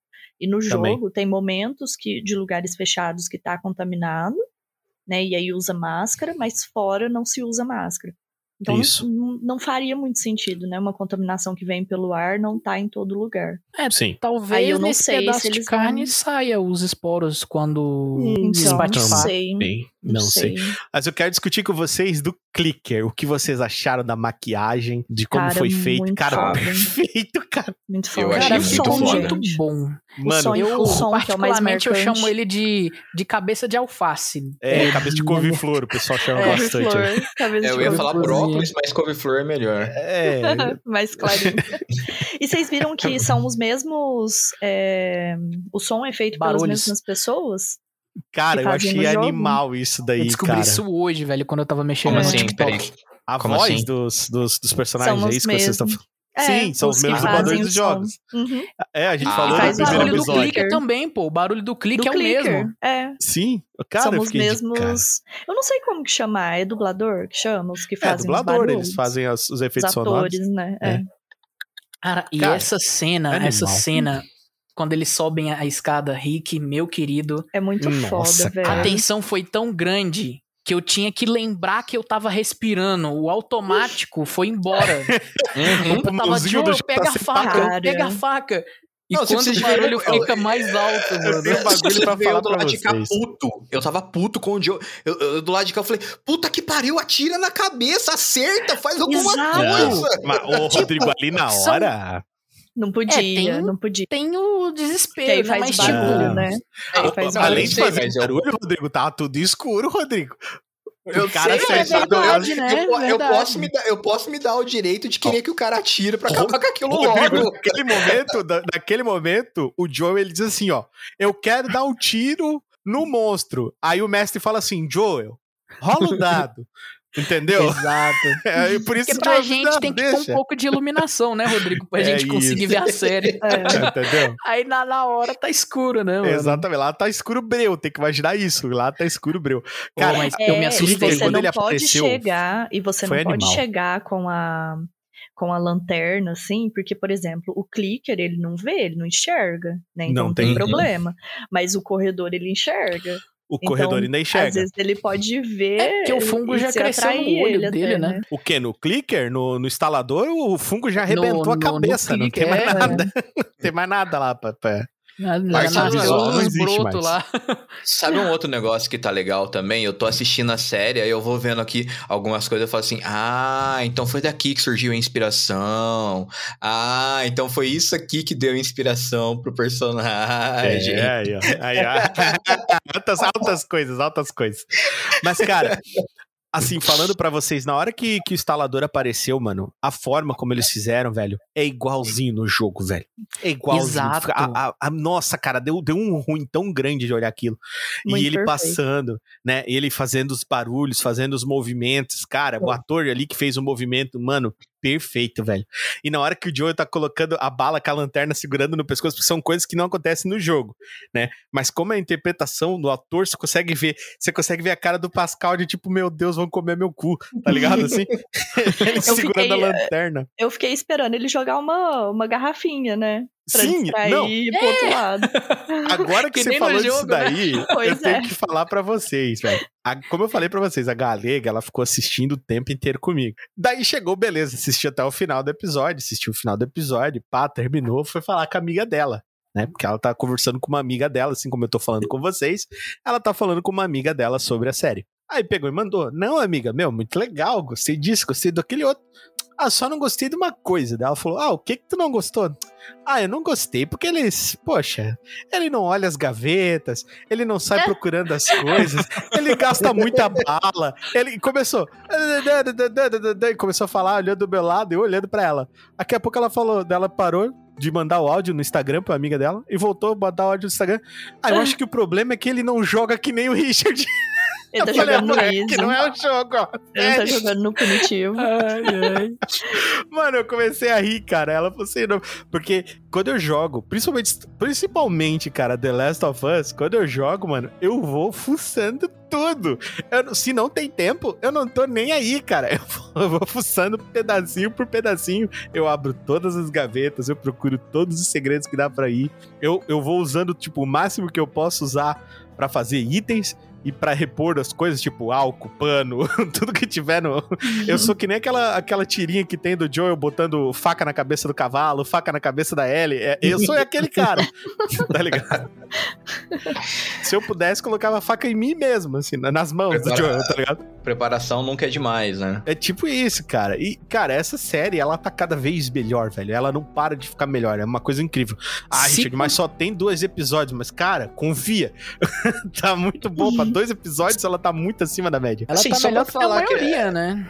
E no Também. jogo tem momentos que de lugares fechados que tá contaminado, né? E aí usa máscara, mas fora não se usa máscara. Então Isso. não, não faria muito sentido, né? Uma contaminação que vem pelo ar não tá em todo lugar. Sim. Aí Talvez eu não nesse sei pedaço se de eles carne vão- saia os esporos quando Então, não espatifar. sei. Bem, Não, não sei. sei. Mas eu quero discutir com vocês do Clicker. O que vocês acharam da maquiagem, de como Cara, foi feito. Cara, foda. perfeito, cara. Muito Eu foda. achei Cara, o muito som, foda. muito bom. Mano, som, Eu, o som que é o mais particularmente, eu marcante. chamo ele de, de cabeça de alface. é, cabeça de couve-flor, o pessoal chama É, bastante. né? É, de eu ia falar brócolis, mas couve-flor é melhor. É, mais clarinho. e vocês viram que são os mesmos. é, o som é feito pelas Barulhos. mesmas pessoas? Cara, eu achei animal isso Eu daí, descobri cara. isso hoje, velho, quando eu tava mexendo Como no assim? TikTok. A Como voz assim? dos, dos, dos personagens, São é os isso que vocês estão falando. Sim, são os mesmos dubladores o dos jogos. Uhum. É, a gente Ah, falou no faz o primeiro barulho do episódio. clicker também, pô. O barulho do clique é o clicker. mesmo. É. Sim, cara, eu São os de mesmos. cara. Eu não sei como que chamar. É dublador que chama? Os que É, fazem os dublador, barulhos? eles fazem os Os efeitos sonoros. atores, né? É. É. Cara, e Cara, essa cena, animal. essa cena, quando eles sobem a escada, Rick, meu querido, É muito Nossa, foda, velho. a tensão foi tão grande que eu tinha que lembrar que eu tava respirando. O automático foi embora. Uhum. Eu tava, Joe, do pega a faca, pega a faca. E Não, quando o barulho viram, eu- fica mais alto, Eu mano. tenho um bagulho pra falar do pra lado de cá puto. Eu tava puto com o Joe. Eu, eu- do lado de cá eu falei, puta que pariu, atira na cabeça, acerta, faz alguma Exato. coisa. Mas, ô, Rodrigo, ali na são- hora. Não podia, tem- não podia. Tem o Que desespero, aí né? faz Mas, barulho, tipo, né? É, faz Além barulho. de fazer barulho, Rodrigo, tava tudo escuro, Rodrigo. Eu o cara sei, eu- verdade, né? eu, eu posso me dar, eu posso me dar o direito de querer que o cara atira pra acabar com aquilo Rodrigo, logo. naquele momento, da- naquele momento, o Joe ele diz assim, ó, eu quero dar um tiro no monstro. Aí o mestre fala assim, Joel, rola o dado. Entendeu? Exato. É, por isso Porque pra gente tem que ter deixa. um pouco de iluminação, né, Rodrigo? Pra É gente conseguir isso. ver a série. É. Entendeu? Aí na, na hora tá escuro, né, mano? Exatamente. Lá tá escuro breu, tem que imaginar isso. Lá tá escuro breu. Cara, mas É, eu me e assustei. você quando não ele pode apareceu, chegar e você não foi pode animal. chegar com a com a lanterna assim, porque por exemplo, o clicker ele não vê, ele não enxerga, né? Então Não não tem tem. problema. Mas o corredor ele enxerga. O Então, corredor ainda Às enxerga. vezes ele pode ver É, porque o fungo já cresceu no olho ele dele, até, né? O que? No clicker? No, no instalador, o fungo já arrebentou No- a no- no cabeça. não tem mais é. nada. Não tem mais nada lá pra. pra- Parte nasceu visual não existe brotos mais. lá. Sabe um outro negócio que tá legal também? Eu tô assistindo a série, aí eu vou vendo aqui algumas coisas e falo assim: ah, então foi daqui que surgiu a inspiração. Ah, então foi isso aqui que deu inspiração pro personagem. É, aí, ó. Aí, ó. altas, altas coisas, altas coisas. Mas, cara, assim, falando pra vocês, na hora que, que o instalador apareceu, mano, a forma como eles fizeram, velho, é igualzinho no jogo, velho. É igualzinho. Exato. A, a- a- nossa, cara, deu, deu um ruim tão grande de olhar aquilo. Muito e ele perfeito. passando, né? Ele fazendo os barulhos, fazendo os movimentos. Cara, o ator ali que fez o movimento, mano, perfeito, velho. E na hora que o Joe tá colocando a bala com a lanterna segurando no pescoço, porque são coisas que não acontecem no jogo, né? Mas como é a interpretação do ator, você consegue ver, você consegue ver a cara do Pascal de tipo, meu Deus, vão comer meu cu, tá ligado assim? ele segurando fiquei, a lanterna. Eu fiquei esperando ele jogar uma, uma garrafinha, né? Pra Sim, não, ir pro outro lado. Agora que, Que você falou disso jogo, né? daí, Pois eu tenho é. que falar pra vocês, velho. Como eu falei pra vocês, a Galega, ela ficou assistindo o tempo inteiro comigo. Daí chegou, beleza, assisti até o final do episódio, assistiu o final do episódio, pá, terminou, foi falar com a amiga dela. Né, porque ela tá conversando com uma amiga dela, assim como eu tô falando com vocês, ela tá falando com uma amiga dela sobre a série. Aí pegou e mandou: Não, amiga, meu, muito legal, gostei disso, gostei daquele outro. Ah, só não gostei de uma coisa. Daí ela falou: Ah, o que que tu não gostou? Ah, eu não gostei porque eles, poxa, ele não olha as gavetas, ele não sai procurando as coisas, ele gasta muita bala. Ele começou, começou a falar olhando do meu lado e olhando pra ela. Daqui a pouco ela falou, dela parou, de mandar o áudio no Instagram pra amiga dela e voltou a mandar o áudio no Instagram. Ah, eu acho que o problema é que ele não joga que nem o Richard. Ele tá jogando no "Ah, easy. Que não é o jogo, ó. Ele tá É. jogando no punitivo. Mano, eu comecei a rir, cara. Ela falou assim, não. Porque quando eu jogo, principalmente, principalmente, cara, The Last of Us, quando eu jogo, mano, eu vou fuçando tudo. Eu se não tem tempo, eu não tô nem aí, cara. Eu vou, eu vou fuçando pedacinho por pedacinho. Eu abro todas as gavetas, eu procuro todos os segredos que dá pra ir. Eu, eu vou usando, tipo, o máximo que eu posso usar pra fazer itens. E pra repor as coisas, tipo álcool, pano, tudo que tiver no, eu sou que nem aquela, aquela tirinha que tem do Joel botando faca na cabeça do cavalo, faca na cabeça da Ellie. É, eu sou aquele cara, tá ligado? Se eu pudesse, colocava a faca em mim mesmo, assim, na- nas mãos do Prepara- Joel, tá ligado? Preparação nunca é demais, né? É tipo isso, cara. E, cara, essa série, ela tá cada vez melhor, velho. Ela não para de ficar melhor. É uma coisa incrível. Ah, Se- Richard, mas só tem dois episódios. Mas, cara, confia. tá muito bom. Pra dois episódios, ela tá muito acima da média. Ela Assim, tá só melhor pra que a falar que- maioria, né?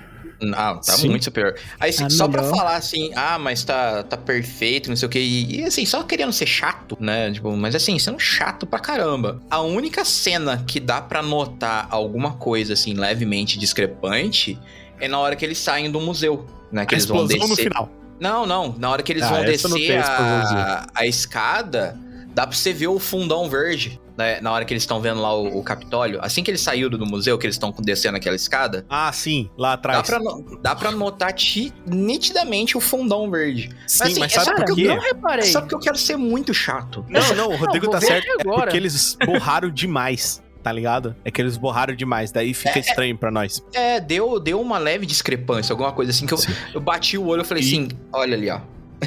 Ah, tá Sim. muito superior. Aí, assim, só pra falar assim, ah, mas tá, tá perfeito, não sei o que. E, assim, só querendo ser chato, né? Tipo, mas assim, sendo chato pra caramba. A única cena que dá pra notar alguma coisa, assim, levemente discrepante é na hora que eles saem do museu, né? Que A eles vão explosão no descer. final. Não, não. Na hora que eles Ah, vão não descer a, a escada, dá pra você ver o fundão verde. Né, na hora que eles estão vendo lá o, o Capitólio, assim que eles saíram do museu, que eles estão descendo aquela escada, Ah, sim, lá Dá atrás. pra, no- dá pra notar ti- nitidamente o fundão verde. Sim, assim, mas é sabe só por porque quê? Não reparei. Só porque eu quero ser muito chato. Não, não, o Rodrigo vou tá certo. É porque eles borraram demais, tá ligado? É que eles borraram demais, daí fica estranho pra nós. É, deu, deu uma leve discrepância, alguma coisa assim que eu, eu bati o olho e falei E- assim: olha ali, ó.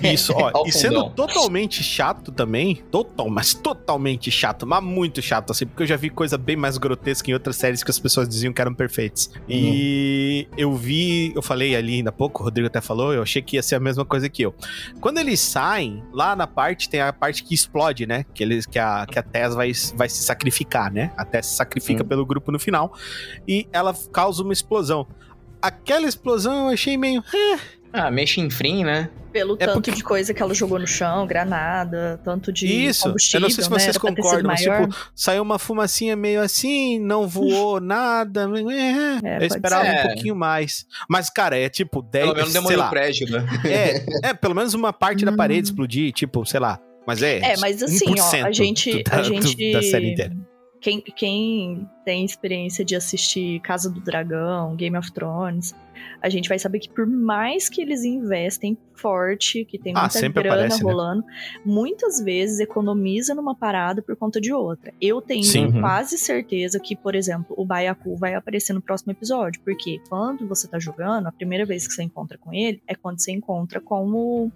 Isso, ó, e sendo fundão. totalmente chato também, total, mas totalmente chato, mas muito chato, assim, porque eu já vi coisa bem mais grotesca em outras séries que as pessoas diziam que eram perfeitas. E eu vi, eu falei ali ainda há pouco, o Rodrigo até falou, eu achei que ia ser a mesma coisa que eu. Quando eles saem, lá na parte, tem a parte que explode, né? Que, eles, que, a, que a Tess vai, vai se sacrificar, né? A Tess se sacrifica Sim. pelo grupo no final e ela causa uma explosão. Aquela explosão eu achei meio. Ah, meio chinfrim, né? Pelo É tanto porque- de coisa que ela jogou no chão, granada, tanto de Isso, eu não sei se né? vocês sido concordam, mas tipo, saiu uma fumacinha meio assim, não voou nada. é, É, eu esperava ser. um pouquinho mais. Mas, cara, é tipo 10, Pelo menos sei demoliu lá. o prédio, né? É, é, pelo menos uma parte da Hum. parede explodir, tipo, sei lá. Mas é. É, mas assim, ó, 1% a gente, da, a do- gente da série inteira. Quem, quem tem experiência de assistir Casa do Dragão, Game of Thrones, a gente vai saber que por mais que eles investem forte, que tem Ah, muita sempre grana aparece, né? rolando, muitas vezes economiza numa parada por conta de outra. Eu tenho Sim. Uhum. quase certeza que, por exemplo, o Baiacu vai aparecer no próximo episódio, porque quando você tá jogando, a primeira vez que você encontra com ele é quando você encontra com o.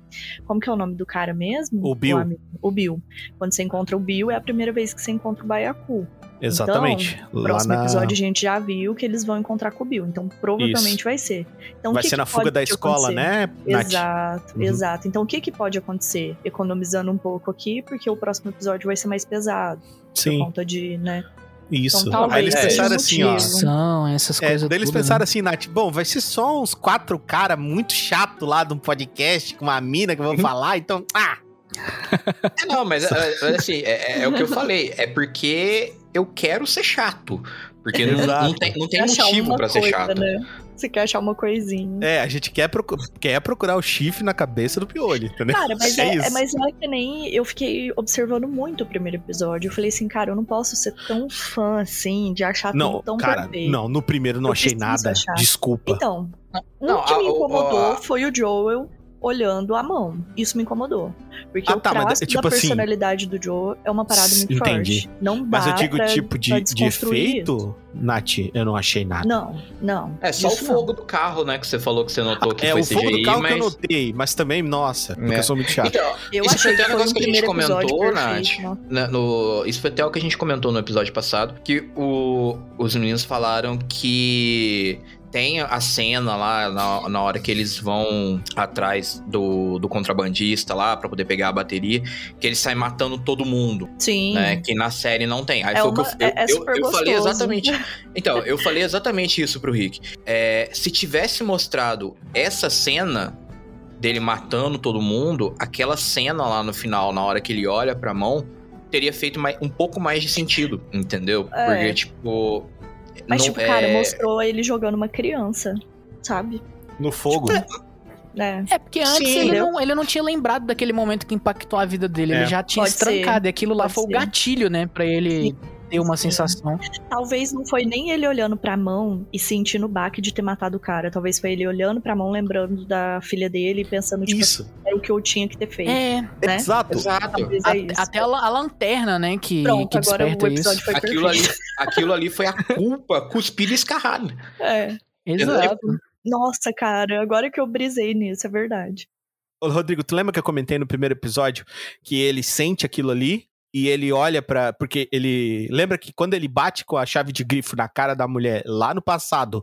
Como que é o nome do cara mesmo? O Bill. amigo- O Bill. Quando você encontra o Bill, é a primeira vez que você encontra o Baiacu. Exatamente. Então, no próximo na- episódio a gente já viu que eles vão encontrar com o Bill. Então, provavelmente Isso. vai ser. Então, Vai que ser que na fuga da escola, acontecer? né, Nath? Exato, Uhum. exato. Então, o que, que pode acontecer? Economizando um pouco aqui, porque o próximo episódio vai ser mais pesado. Por Sim, conta de, né? isso. Então, talvez Aí eles pensaram um assim, ó. São essas É, coisas. daí eles tudo, né? pensaram assim, Nath, bom, vai ser só uns quatro cara muito chato lá de um podcast com uma mina que vão falar, então, ah, É, não, mas, é, mas assim, é, é o que eu falei. É porque eu quero ser chato. Porque não, não tem, não tem motivo uma pra ser chato. Né? Você quer achar uma coisinha. É, a gente quer, procu- quer procurar o chifre na cabeça do piolho, entendeu? Cara, mas É é, mas não é que nem. Eu fiquei observando muito o primeiro episódio. Eu falei assim, cara, eu não posso ser tão fã assim, de achar Não, tudo tão cara, perfeito. não, no primeiro não Eu achei nada. achar. Desculpa. Então, Não, o que a- me incomodou a- foi o Joel olhando a mão. Isso me incomodou. Porque Ah, o tá, mas, traço tipo da assim- personalidade do Joel é uma parada muito Entendi. forte. Não dá Mas eu digo pra, tipo de, de efeito, Nath, eu não achei nada. Não, não. É só Isso o não. fogo do carro, né? Que você falou que você notou que é, foi o fogo CGI, do carro mas... que eu notei, mas também, nossa, porque É. eu sou muito chato. Então, Eu Isso achei foi até um negócio que a gente comentou, perfeito. Nath. não. na- no, isso foi até o que a gente comentou no episódio passado, que o, os meninos falaram que tem a cena lá na, na hora que eles vão atrás do, do contrabandista lá pra poder pegar a bateria, que eles saem matando todo mundo, Sim. né? Que na série não tem. Aí É foi o que uma- eu, é- é eu- eu falei exatamente. Então, eu falei exatamente isso pro Rick. É, se tivesse mostrado essa cena dele matando todo mundo, aquela cena lá no final, na hora que ele olha pra mão, teria feito mais, um pouco mais de sentido, entendeu? É. Porque, tipo. Mas, não tipo, cara, é- mostrou ele jogando uma criança, sabe? No fogo. É. É, porque antes Sim, ele, não, ele não tinha lembrado daquele momento que impactou a vida dele. É. Ele já tinha Pode se trancado. E aquilo lá pode foi o ser. gatilho, né? Pra ele ter uma Sim. sensação. Talvez não foi nem ele olhando pra mão e sentindo o baque de ter matado o cara. Talvez foi ele olhando pra mão, lembrando da filha dele e pensando, tipo, Isso. era o que eu tinha que ter feito. É, né? Exato. Exato. É isso. até a, a lanterna, né? Que, Pronto, que agora o episódio isso. foi Aquilo ali, perfeito. aquilo ali foi a culpa cuspida e escarrada. É. Exato. Nossa, cara, agora que eu brisei nisso, é verdade. Ô, Rodrigo, tu lembra que eu comentei no primeiro episódio que ele sente aquilo ali e ele olha pra. Porque ele. Lembra que quando ele bate com a chave de grifo na cara da mulher lá no passado,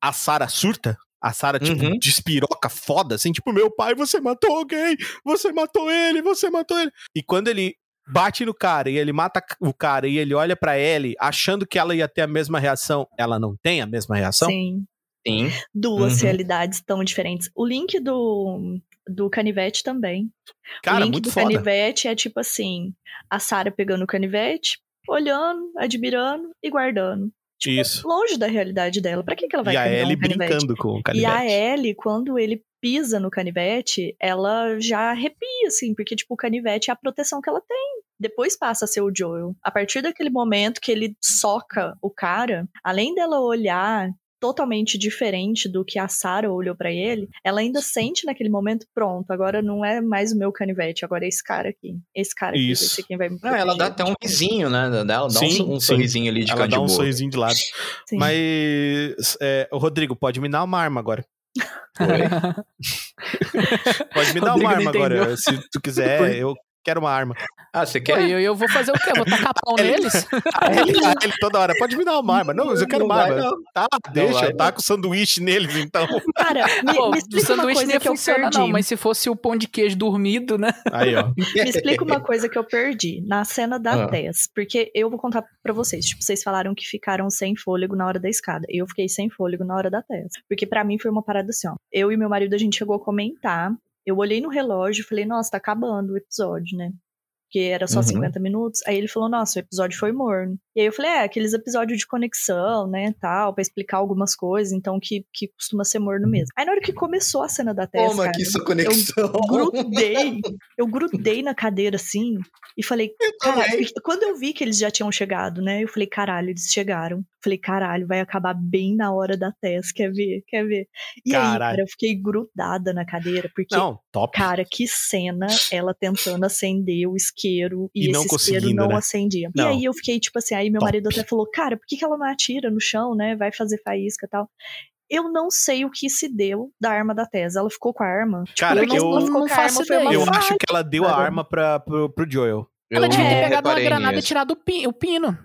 a Sarah surta? A Sarah, tipo, Uhum. despiroca foda, assim, tipo, meu pai, você matou alguém, você matou ele, você matou ele. E quando ele bate no cara e ele mata o cara e ele olha pra Ellie achando que ela ia ter a mesma reação, ela não tem a mesma reação? Sim. Sim. Duas Uhum. realidades tão diferentes. O link do, do canivete também. o Cara, link muito do foda. canivete é tipo assim: a Sarah pegando o canivete, olhando, admirando e guardando. Tipo, Isso. longe da realidade dela. Pra que, que ela vai E a Ellie um canivete? brincando com o E canivete. a Ellie, quando ele pisa no canivete, ela já arrepia, assim, porque, tipo, o canivete é a proteção que ela tem. Depois passa a ser o Joel. A partir daquele momento que ele soca o cara, além dela olhar totalmente diferente do que a Sarah olhou pra ele, ela ainda sente naquele momento, pronto, agora não é mais o meu canivete, agora é esse cara aqui. Esse cara aqui Isso. vai ser quem vai me Não, ela dá proteger. até um risinho, né? Ela dá um, Sim, um sim. sorrisinho ali de Ela dá um boa. sorrisinho de lado. Sim. Mas, é, Rodrigo, pode me dar uma arma agora. Pode me dar Rodrigo uma não arma agora. Se tu quiser, eu quero uma arma. Ah, você quer? e eu, eu vou fazer o quê? Eu Vou tacar pau Ele- neles? Ele, ele toda hora, pode me dar uma arma. Não, mas eu quero Não uma vai, arma. não. Tá, deixa, vai, eu taco sanduíche neles, então. Cara, me, Pô, me o explica uma sanduíche não coisa ia que eu funcionar, perdi. não, mas se fosse o pão de queijo dormido, né? Aí, ó. Me explica uma coisa que eu perdi na cena da Ah. Tess. Porque eu vou contar pra vocês. Tipo, vocês falaram que ficaram sem fôlego na hora da escada. Eu fiquei sem fôlego na hora da Tess. Porque pra mim foi uma parada assim, ó. Eu e meu marido, a gente chegou a comentar. Eu olhei no relógio e falei, nossa, tá acabando o episódio, né? Porque era só Uhum. 50 minutos. Aí ele falou, nossa, o episódio foi morno. E aí eu falei, é, aqueles episódios de conexão, né, tal, pra explicar algumas coisas, então que, que costuma ser morno mesmo. Aí na hora que começou a cena da Tess, Toma cara, aqui sua conexão. grudei, eu grudei na cadeira assim e falei, cara, quando eu vi que eles já tinham chegado, né? Eu falei, caralho, eles chegaram. Falei, caralho, vai acabar bem na hora da Tess, quer ver? Quer ver? E aí, Caralho. cara, eu fiquei grudada na cadeira, porque, Não, top. cara, que cena ela tentando acender o isqueiro e, E não esse isqueiro conseguindo, não né? acendia. Não. E aí eu fiquei, tipo assim, aí meu Top. marido até falou, cara, por que, que ela não atira no chão, né? Vai fazer faísca e tal. Eu não sei o que se deu da arma da Tess. Ela ficou com a arma. Cara, eu não, eu- ela ficou não com a arma, foi uma. Eu acho que ela deu a arma pra, pro, pro Joel. Ela Eu devia ter pegado uma granada e nisso. tirado o pi- o pino.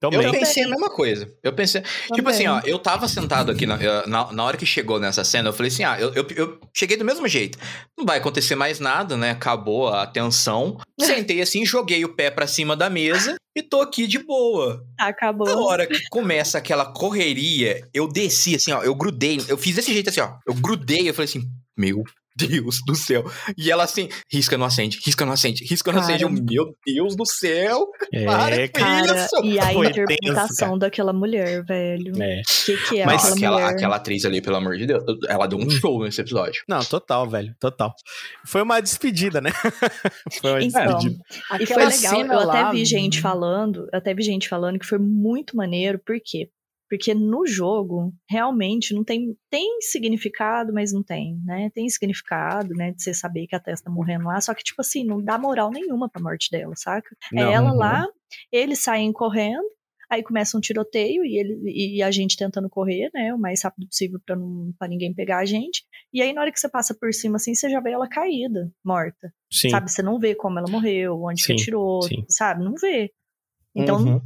Também. Eu pensei a mesma coisa. Eu pensei. Tipo assim, ó, eu tava sentado aqui na, eh, na, na hora que chegou nessa cena, eu falei assim: ah, eu, eu, eu cheguei do mesmo jeito. Não vai acontecer mais nada, né? Acabou a tensão. Sentei assim, joguei o pé pra cima da mesa e tô aqui de boa. Acabou. Na hora que começa aquela correria, eu desci assim, ó, eu grudei, eu fiz desse jeito assim, ó. Eu grudei, eu falei assim: meu Deus do céu. E ela assim, risca não acende, risca não acende, risca não Cara. acende. Eu, meu Deus do céu. Para É, com Cara, isso. e a Foi tenso, interpretação daquela mulher, velho. O É. que, que é Mas aquela, aquela, mulher? aquela atriz ali, pelo amor de Deus, ela deu um show nesse episódio. Não, total, velho. Total. Foi uma despedida, né? Foi uma Então, despedida. E foi legal, eu até lá- vi gente falando, eu até vi gente falando que foi muito maneiro, por quê? Porque no jogo, realmente, não tem. Tem significado, mas não tem, né? Tem significado, né? De você saber que a Tess tá morrendo lá, só que, tipo assim, não dá moral nenhuma pra morte dela, saca? Não. é ela uhum. lá, eles saem correndo, aí começa um tiroteio e, ele, e a gente tentando correr, né? O mais rápido possível pra, não, pra ninguém pegar a gente. E aí, na hora que você passa por cima, assim, você já vê ela caída, morta. Sim. Sabe? Você não vê como ela morreu, onde que Sim, atirou, sim. sabe? Não vê. Então, Uhum.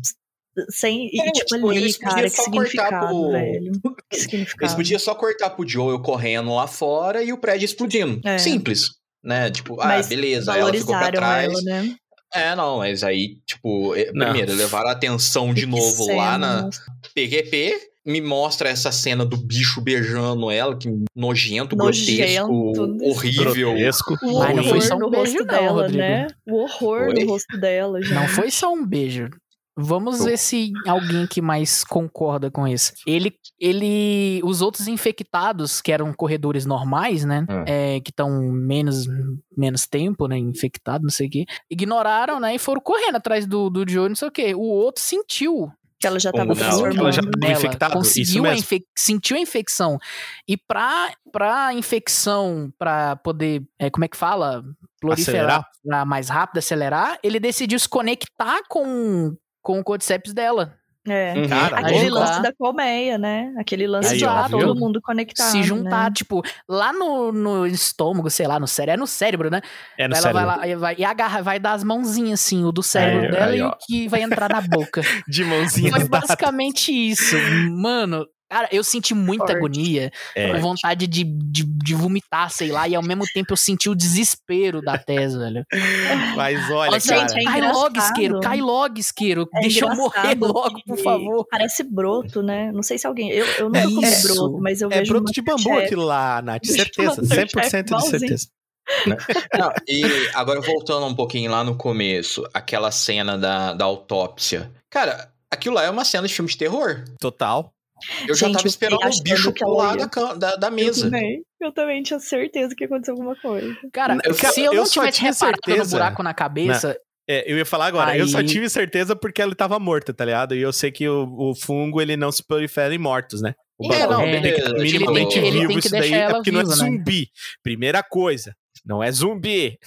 Sem. E, É, tipo, tipo, ali, eles cara, que só cortar significado, pro- velho. Que Eles significado. podiam só cortar pro Joel correndo lá fora e o prédio explodindo. É. Simples. Né? Tipo, ah, Mas beleza, ela ficou pra trás. ela, né? É, não, mas aí, tipo, é, Não. primeiro, levaram a atenção de Que novo lá na. PQP, me mostra essa cena do bicho beijando ela, que nojento, Nojento, grotesco, horrível. Grotesco. O Mas não horror foi só um no beijo rosto não, dela, Rodrigo. né? O horror Oi? no rosto dela, gente. Não foi só um beijo. Vamos ver se alguém que mais concorda com isso. Ele, ele, os outros infectados que eram corredores normais, né, Hum. é, que estão menos, menos tempo, né, infectado, não sei o quê, ignoraram, né, e foram correndo atrás do, do Joe, não sei o quê. O outro sentiu Que ela já tava não? transformando. Ela já- nela, infectado, isso conseguiu a infec- sentiu a infecção. E pra, pra infecção, pra poder, é, como é que fala? Proliferar pra mais rápido, acelerar, ele decidiu se conectar com, com o cordyceps dela. É. Uhum. Cara, Aquele lance da colmeia, né? Aquele lance Aí, de tá viu? todo mundo conectado. se juntar, né? tipo, lá no, no estômago, sei lá, no cérebro, é no cérebro, né? É no ela cérebro. vai lá e, vai, e agarra, vai dar as mãozinhas, assim, o do cérebro Aí, dela aí, e o que vai entrar na boca. De mãozinha Foi basicamente isso. Mano, cara, eu senti muita Forte. agonia, É. vontade de, de, de vomitar, sei lá, e ao mesmo tempo eu senti o desespero da Tess, velho. Mas olha, Nossa, cara. gente, é cai logo, isqueiro, cai logo, isqueiro. É Deixa eu morrer logo, por favor. Parece broto, né? Não sei se alguém. Eu, eu nunca É isso. broto, mas eu É vejo. broto no de bambu Masterchef. aquilo lá, Nath. Certeza. eu falar, 100% de certeza. Não, e agora voltando um pouquinho lá no começo, aquela cena da, da autópsia. Cara, aquilo lá é uma cena de filme de terror. Total. Eu já Gente, tava eu esperando o bicho pular da, da, da Eu mesa. também. Eu também tinha certeza que aconteceu alguma coisa. Cara, Eu- se eu, eu não tivesse reparado no certeza- buraco na cabeça, É, eu ia falar agora, eu só Aí- tive certeza porque ela tava morta, tá ligado? E eu sei que o, o fungo, ele não se prolifera em mortos, né? O É, bagulho não, tem que beleza, estar tipo, minimamente ele tem vivo que isso daí, é porque não é viva, né? zumbi. Primeira coisa, não é zumbi.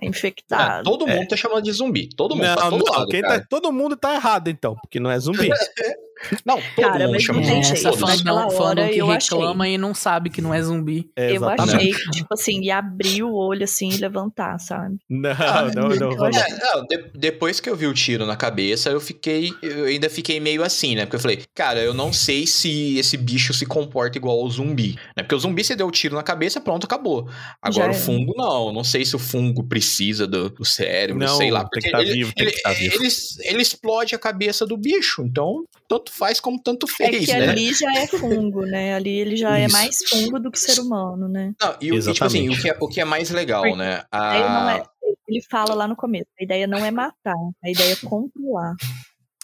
É Ah, infectado. todo mundo tá chamando de zumbi. Todo mundo, pra não, todo não, lado, tá- todo mundo tá errado então, porque não é zumbi. Não, todo Cara, mundo mas chama não zumbi. é, essa todos. não, hora não que reclama e não sabe que não é zumbi. É, Eu achei que, tipo assim, ia abrir o olho assim e levantar, sabe? Não, Ah, não, não, achei- É, não, de- depois que eu vi o tiro na cabeça, eu fiquei. Eu ainda fiquei meio assim, né? Porque eu falei, cara, eu não sei se esse bicho se comporta igual ao zumbi. Né? Porque o zumbi, você deu o tiro na cabeça, pronto, acabou. Agora Já o é. fungo, não. Não sei se o fungo precisa do, do cérebro, Não, sei lá. tem Porque que estar ele, vivo, tem ele, que estar vivo. ele, ele explode a cabeça do bicho. Então, tanto faz como tanto É fez, que né? ali já é fungo, né? Ali ele já é Isso. mais fungo do que ser humano, né? Não, e, o- e, tipo assim, o que, é, o que é mais legal, Porque né? A ideia não A, é- ele fala lá no começo, a ideia não é matar, a ideia é controlar.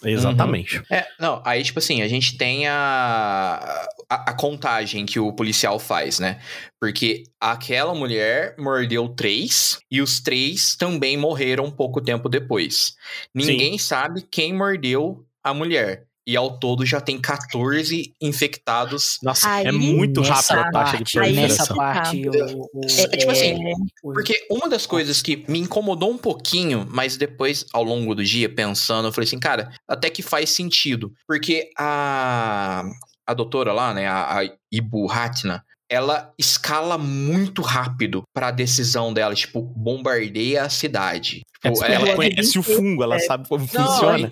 Exatamente. É, não, aí, tipo assim, a gente tem a, a, a contagem que o policial faz, né? Porque aquela mulher mordeu três e os três também morreram pouco tempo depois. Ninguém sabe quem mordeu a mulher. E ao todo já tem 14 infectados. Nossa, Aí, é muito rápido a taxa de aí nessa proliferação. parte, o, o- É, tipo assim, o- Porque uma das coisas que me incomodou um pouquinho, mas depois, ao longo do dia, pensando, eu falei assim, cara, até que faz sentido. Porque a, a doutora lá, né, a, a Ibu Hatna, ela escala muito rápido pra decisão dela, tipo, bombardeia a cidade. É, Tipo, ela, ela- conhece o fungo, ela é. sabe como Não, funciona.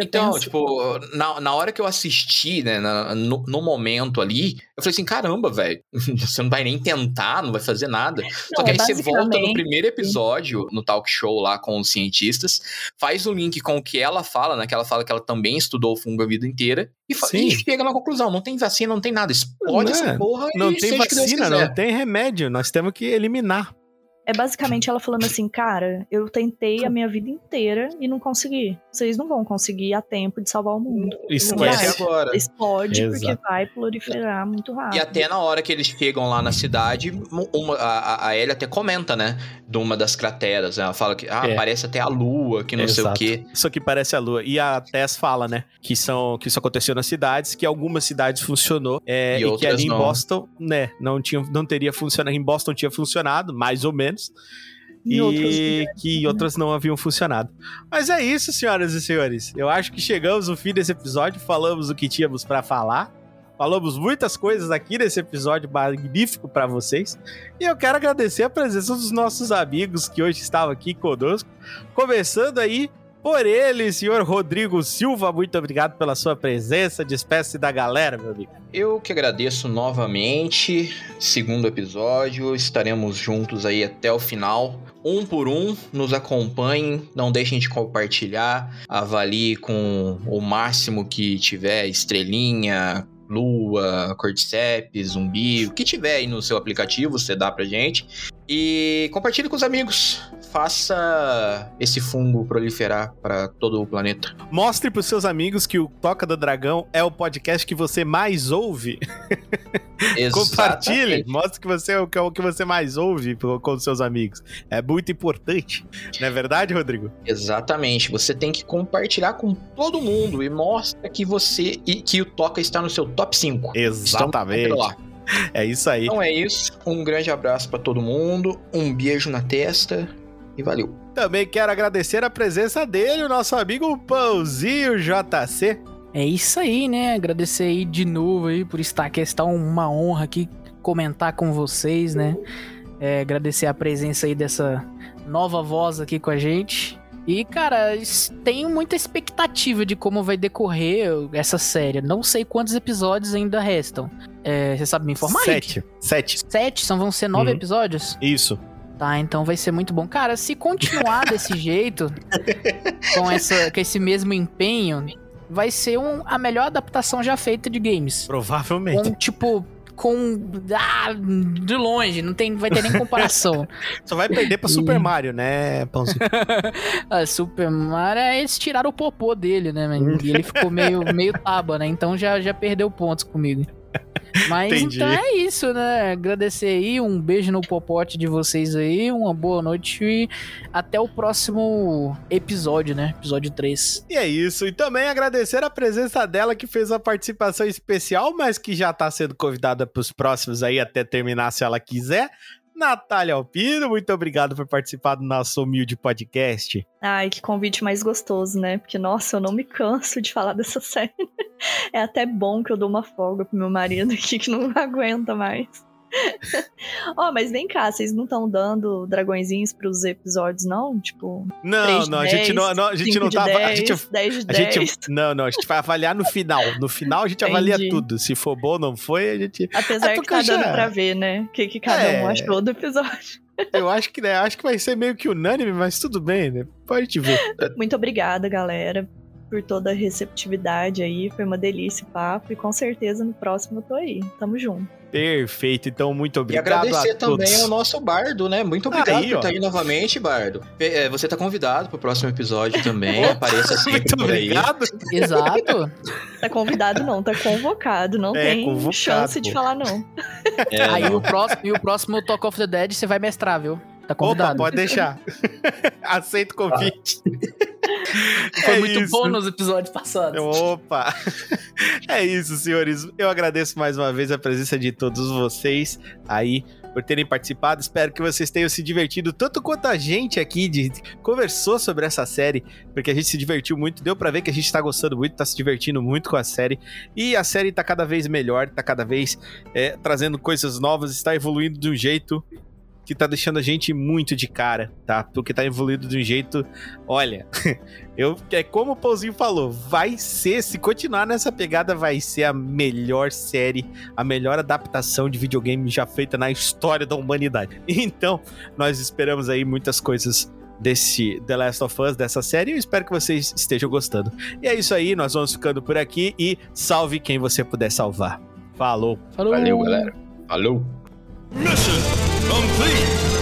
Então, tipo, na, na hora que eu assisti, né, na- no, no momento ali, eu falei assim, caramba, velho, você não vai nem tentar, não vai fazer nada. Só Não, que é aí você volta no primeiro episódio, no talk show lá com os cientistas, faz o link com o que ela fala, né, que ela fala que ela também estudou o fungo a vida inteira, e, e chega na conclusão, não tem vacina, não tem nada, explode Não essa é. porra Não e tem que vacina, não tem remédio. Nós temos que eliminar. É basicamente ela falando assim, cara, eu tentei a minha vida inteira e não consegui. Vocês não vão conseguir a tempo de salvar o mundo. Esquece. Agora. Explode Exato. porque vai proliferar muito rápido. E até na hora que eles chegam lá na cidade, uma, a, a- a Ellie até comenta, né? De uma das crateras. né, Ela fala que ah, É. parece até a lua, que não sei o Exato. quê. Isso aqui parece a lua. E a Tess fala, né? Que, são, que isso aconteceu nas cidades, que algumas cidades funcionou. é, E e que ali em não. Boston, né? Não, tinha, não teria funcionado. Em Boston tinha funcionado, mais ou menos. E outras que outras não haviam funcionado. Mas é isso, senhoras e senhores. Eu acho que chegamos no fim desse episódio, falamos o que tínhamos pra falar. Falamos muitas coisas aqui nesse episódio magnífico pra vocês. E eu quero agradecer a presença dos nossos amigos que hoje estavam aqui conosco. Começando aí por ele, senhor Rodrigo Silva. Muito obrigado pela sua presença. Despeça da galera, meu amigo. Eu que agradeço novamente. Segundo episódio, estaremos juntos aí até o final. Um por um, nos acompanhem, não deixem de compartilhar, avalie com o máximo que tiver, estrelinha, lua, cordyceps, zumbi, o que tiver aí no seu aplicativo, você dá pra gente. E compartilhe com os amigos. Faça esse fungo proliferar para todo o planeta. Mostre pros seus amigos que o Toca do Dragão é o podcast que você mais ouve. Compartilhe, mostre que você é o que você mais ouve com os seus amigos. É muito importante, não é verdade, Rodrigo? Exatamente. Você tem que compartilhar com todo mundo e mostra que você e que o Toca está no seu top 5. Exatamente. É isso aí. Então é isso. Um grande abraço para todo mundo, um beijo na testa e valeu. Também quero agradecer a presença dele, o nosso amigo Pãozinho JC. É isso aí, né? Agradecer aí de novo aí por estar aqui. Está uma honra aqui comentar com vocês, né? É, agradecer a presença aí dessa nova voz aqui com a gente. E, cara, tenho muita expectativa de como vai decorrer essa série. Não sei quantos episódios ainda restam. É, você sabe me informar? Sete. Sete. Sete? São, vão ser nove uhum. episódios? Isso. Tá, então vai ser muito bom. Cara, se continuar desse jeito, com, essa, com esse mesmo empenho, vai ser um, a melhor adaptação já feita de games. Provavelmente. Com, tipo, com. Ah, de longe, não tem, vai ter nem comparação. Só vai perder pra Super Mario, né, Pãozinho? a Super Mario, eles tiraram o popô dele, né, E ele ficou meio, meio taba, né? Então já, já perdeu pontos comigo. Mas Entendi. então é isso, né? Agradecer aí, um beijo no popote de vocês aí, uma boa noite e até o próximo episódio, né? Episódio 3. E é isso. E também agradecer a presença dela que fez a participação especial, mas que já tá sendo convidada pros próximos aí até terminar se ela quiser. Natália Alpino, muito obrigado por participar do nosso humilde podcast. Ai, que convite mais gostoso, né? Porque, nossa, eu não me canso de falar dessa série. É até bom que eu dou uma folga pro meu marido aqui que não aguenta mais. Ó, oh, mas vem cá, vocês não estão dando dragõezinhos pros episódios, não? Tipo. Não, não, 10, a gente não, não, a gente não tá. 10, a gente, 10 de a 10. gente Não, não, a gente vai avaliar no final. No final a gente Entendi. avalia tudo. Se for bom ou não foi, a gente. Apesar é que tá já... dando pra ver, né? O que, que cada é... um achou do episódio. Eu acho que, né, acho que vai ser meio que unânime, mas tudo bem, né? Pode ver. Muito obrigada, galera por toda a receptividade aí. Foi uma delícia o papo. E com certeza no próximo eu tô aí. Tamo junto. Perfeito, então muito obrigado. E agradecer também ao nosso Bardo, né? Muito obrigado aí, por estar aí novamente, Bardo. É, você tá convidado pro próximo episódio também. Apareça sempre muito por aí. Obrigado. Exato. Tá convidado não, tá convocado. Não é, tem convocado. chance de falar não. É, aí não. O próximo, e o próximo Talk of the Dead você vai mestrar, viu? Tá convidado. Opa, pode deixar. Aceito o convite. Foi é muito isso. bom nos episódios passados. Opa! É isso, senhores. Eu agradeço mais uma vez a presença de todos vocês aí por terem participado. Espero que vocês tenham se divertido tanto quanto a gente aqui de, conversou sobre essa série, porque a gente se divertiu muito, deu para ver que a gente tá gostando muito, tá se divertindo muito com a série. E a série tá cada vez melhor, tá cada vez é, trazendo coisas novas, está evoluindo de um jeito que tá deixando a gente muito de cara, tá? Porque tá evoluindo de um jeito. Olha, eu é como o Pauzinho falou, vai ser, se continuar nessa pegada, vai ser a melhor série, a melhor adaptação de videogame já feita na história da humanidade. Então, nós esperamos aí muitas coisas desse The Last of Us, dessa série. Eu espero que vocês estejam gostando. E é isso aí, nós vamos ficando por aqui e salve quem você puder salvar. Falou. Falou. Valeu, galera. Falou. Mission complete.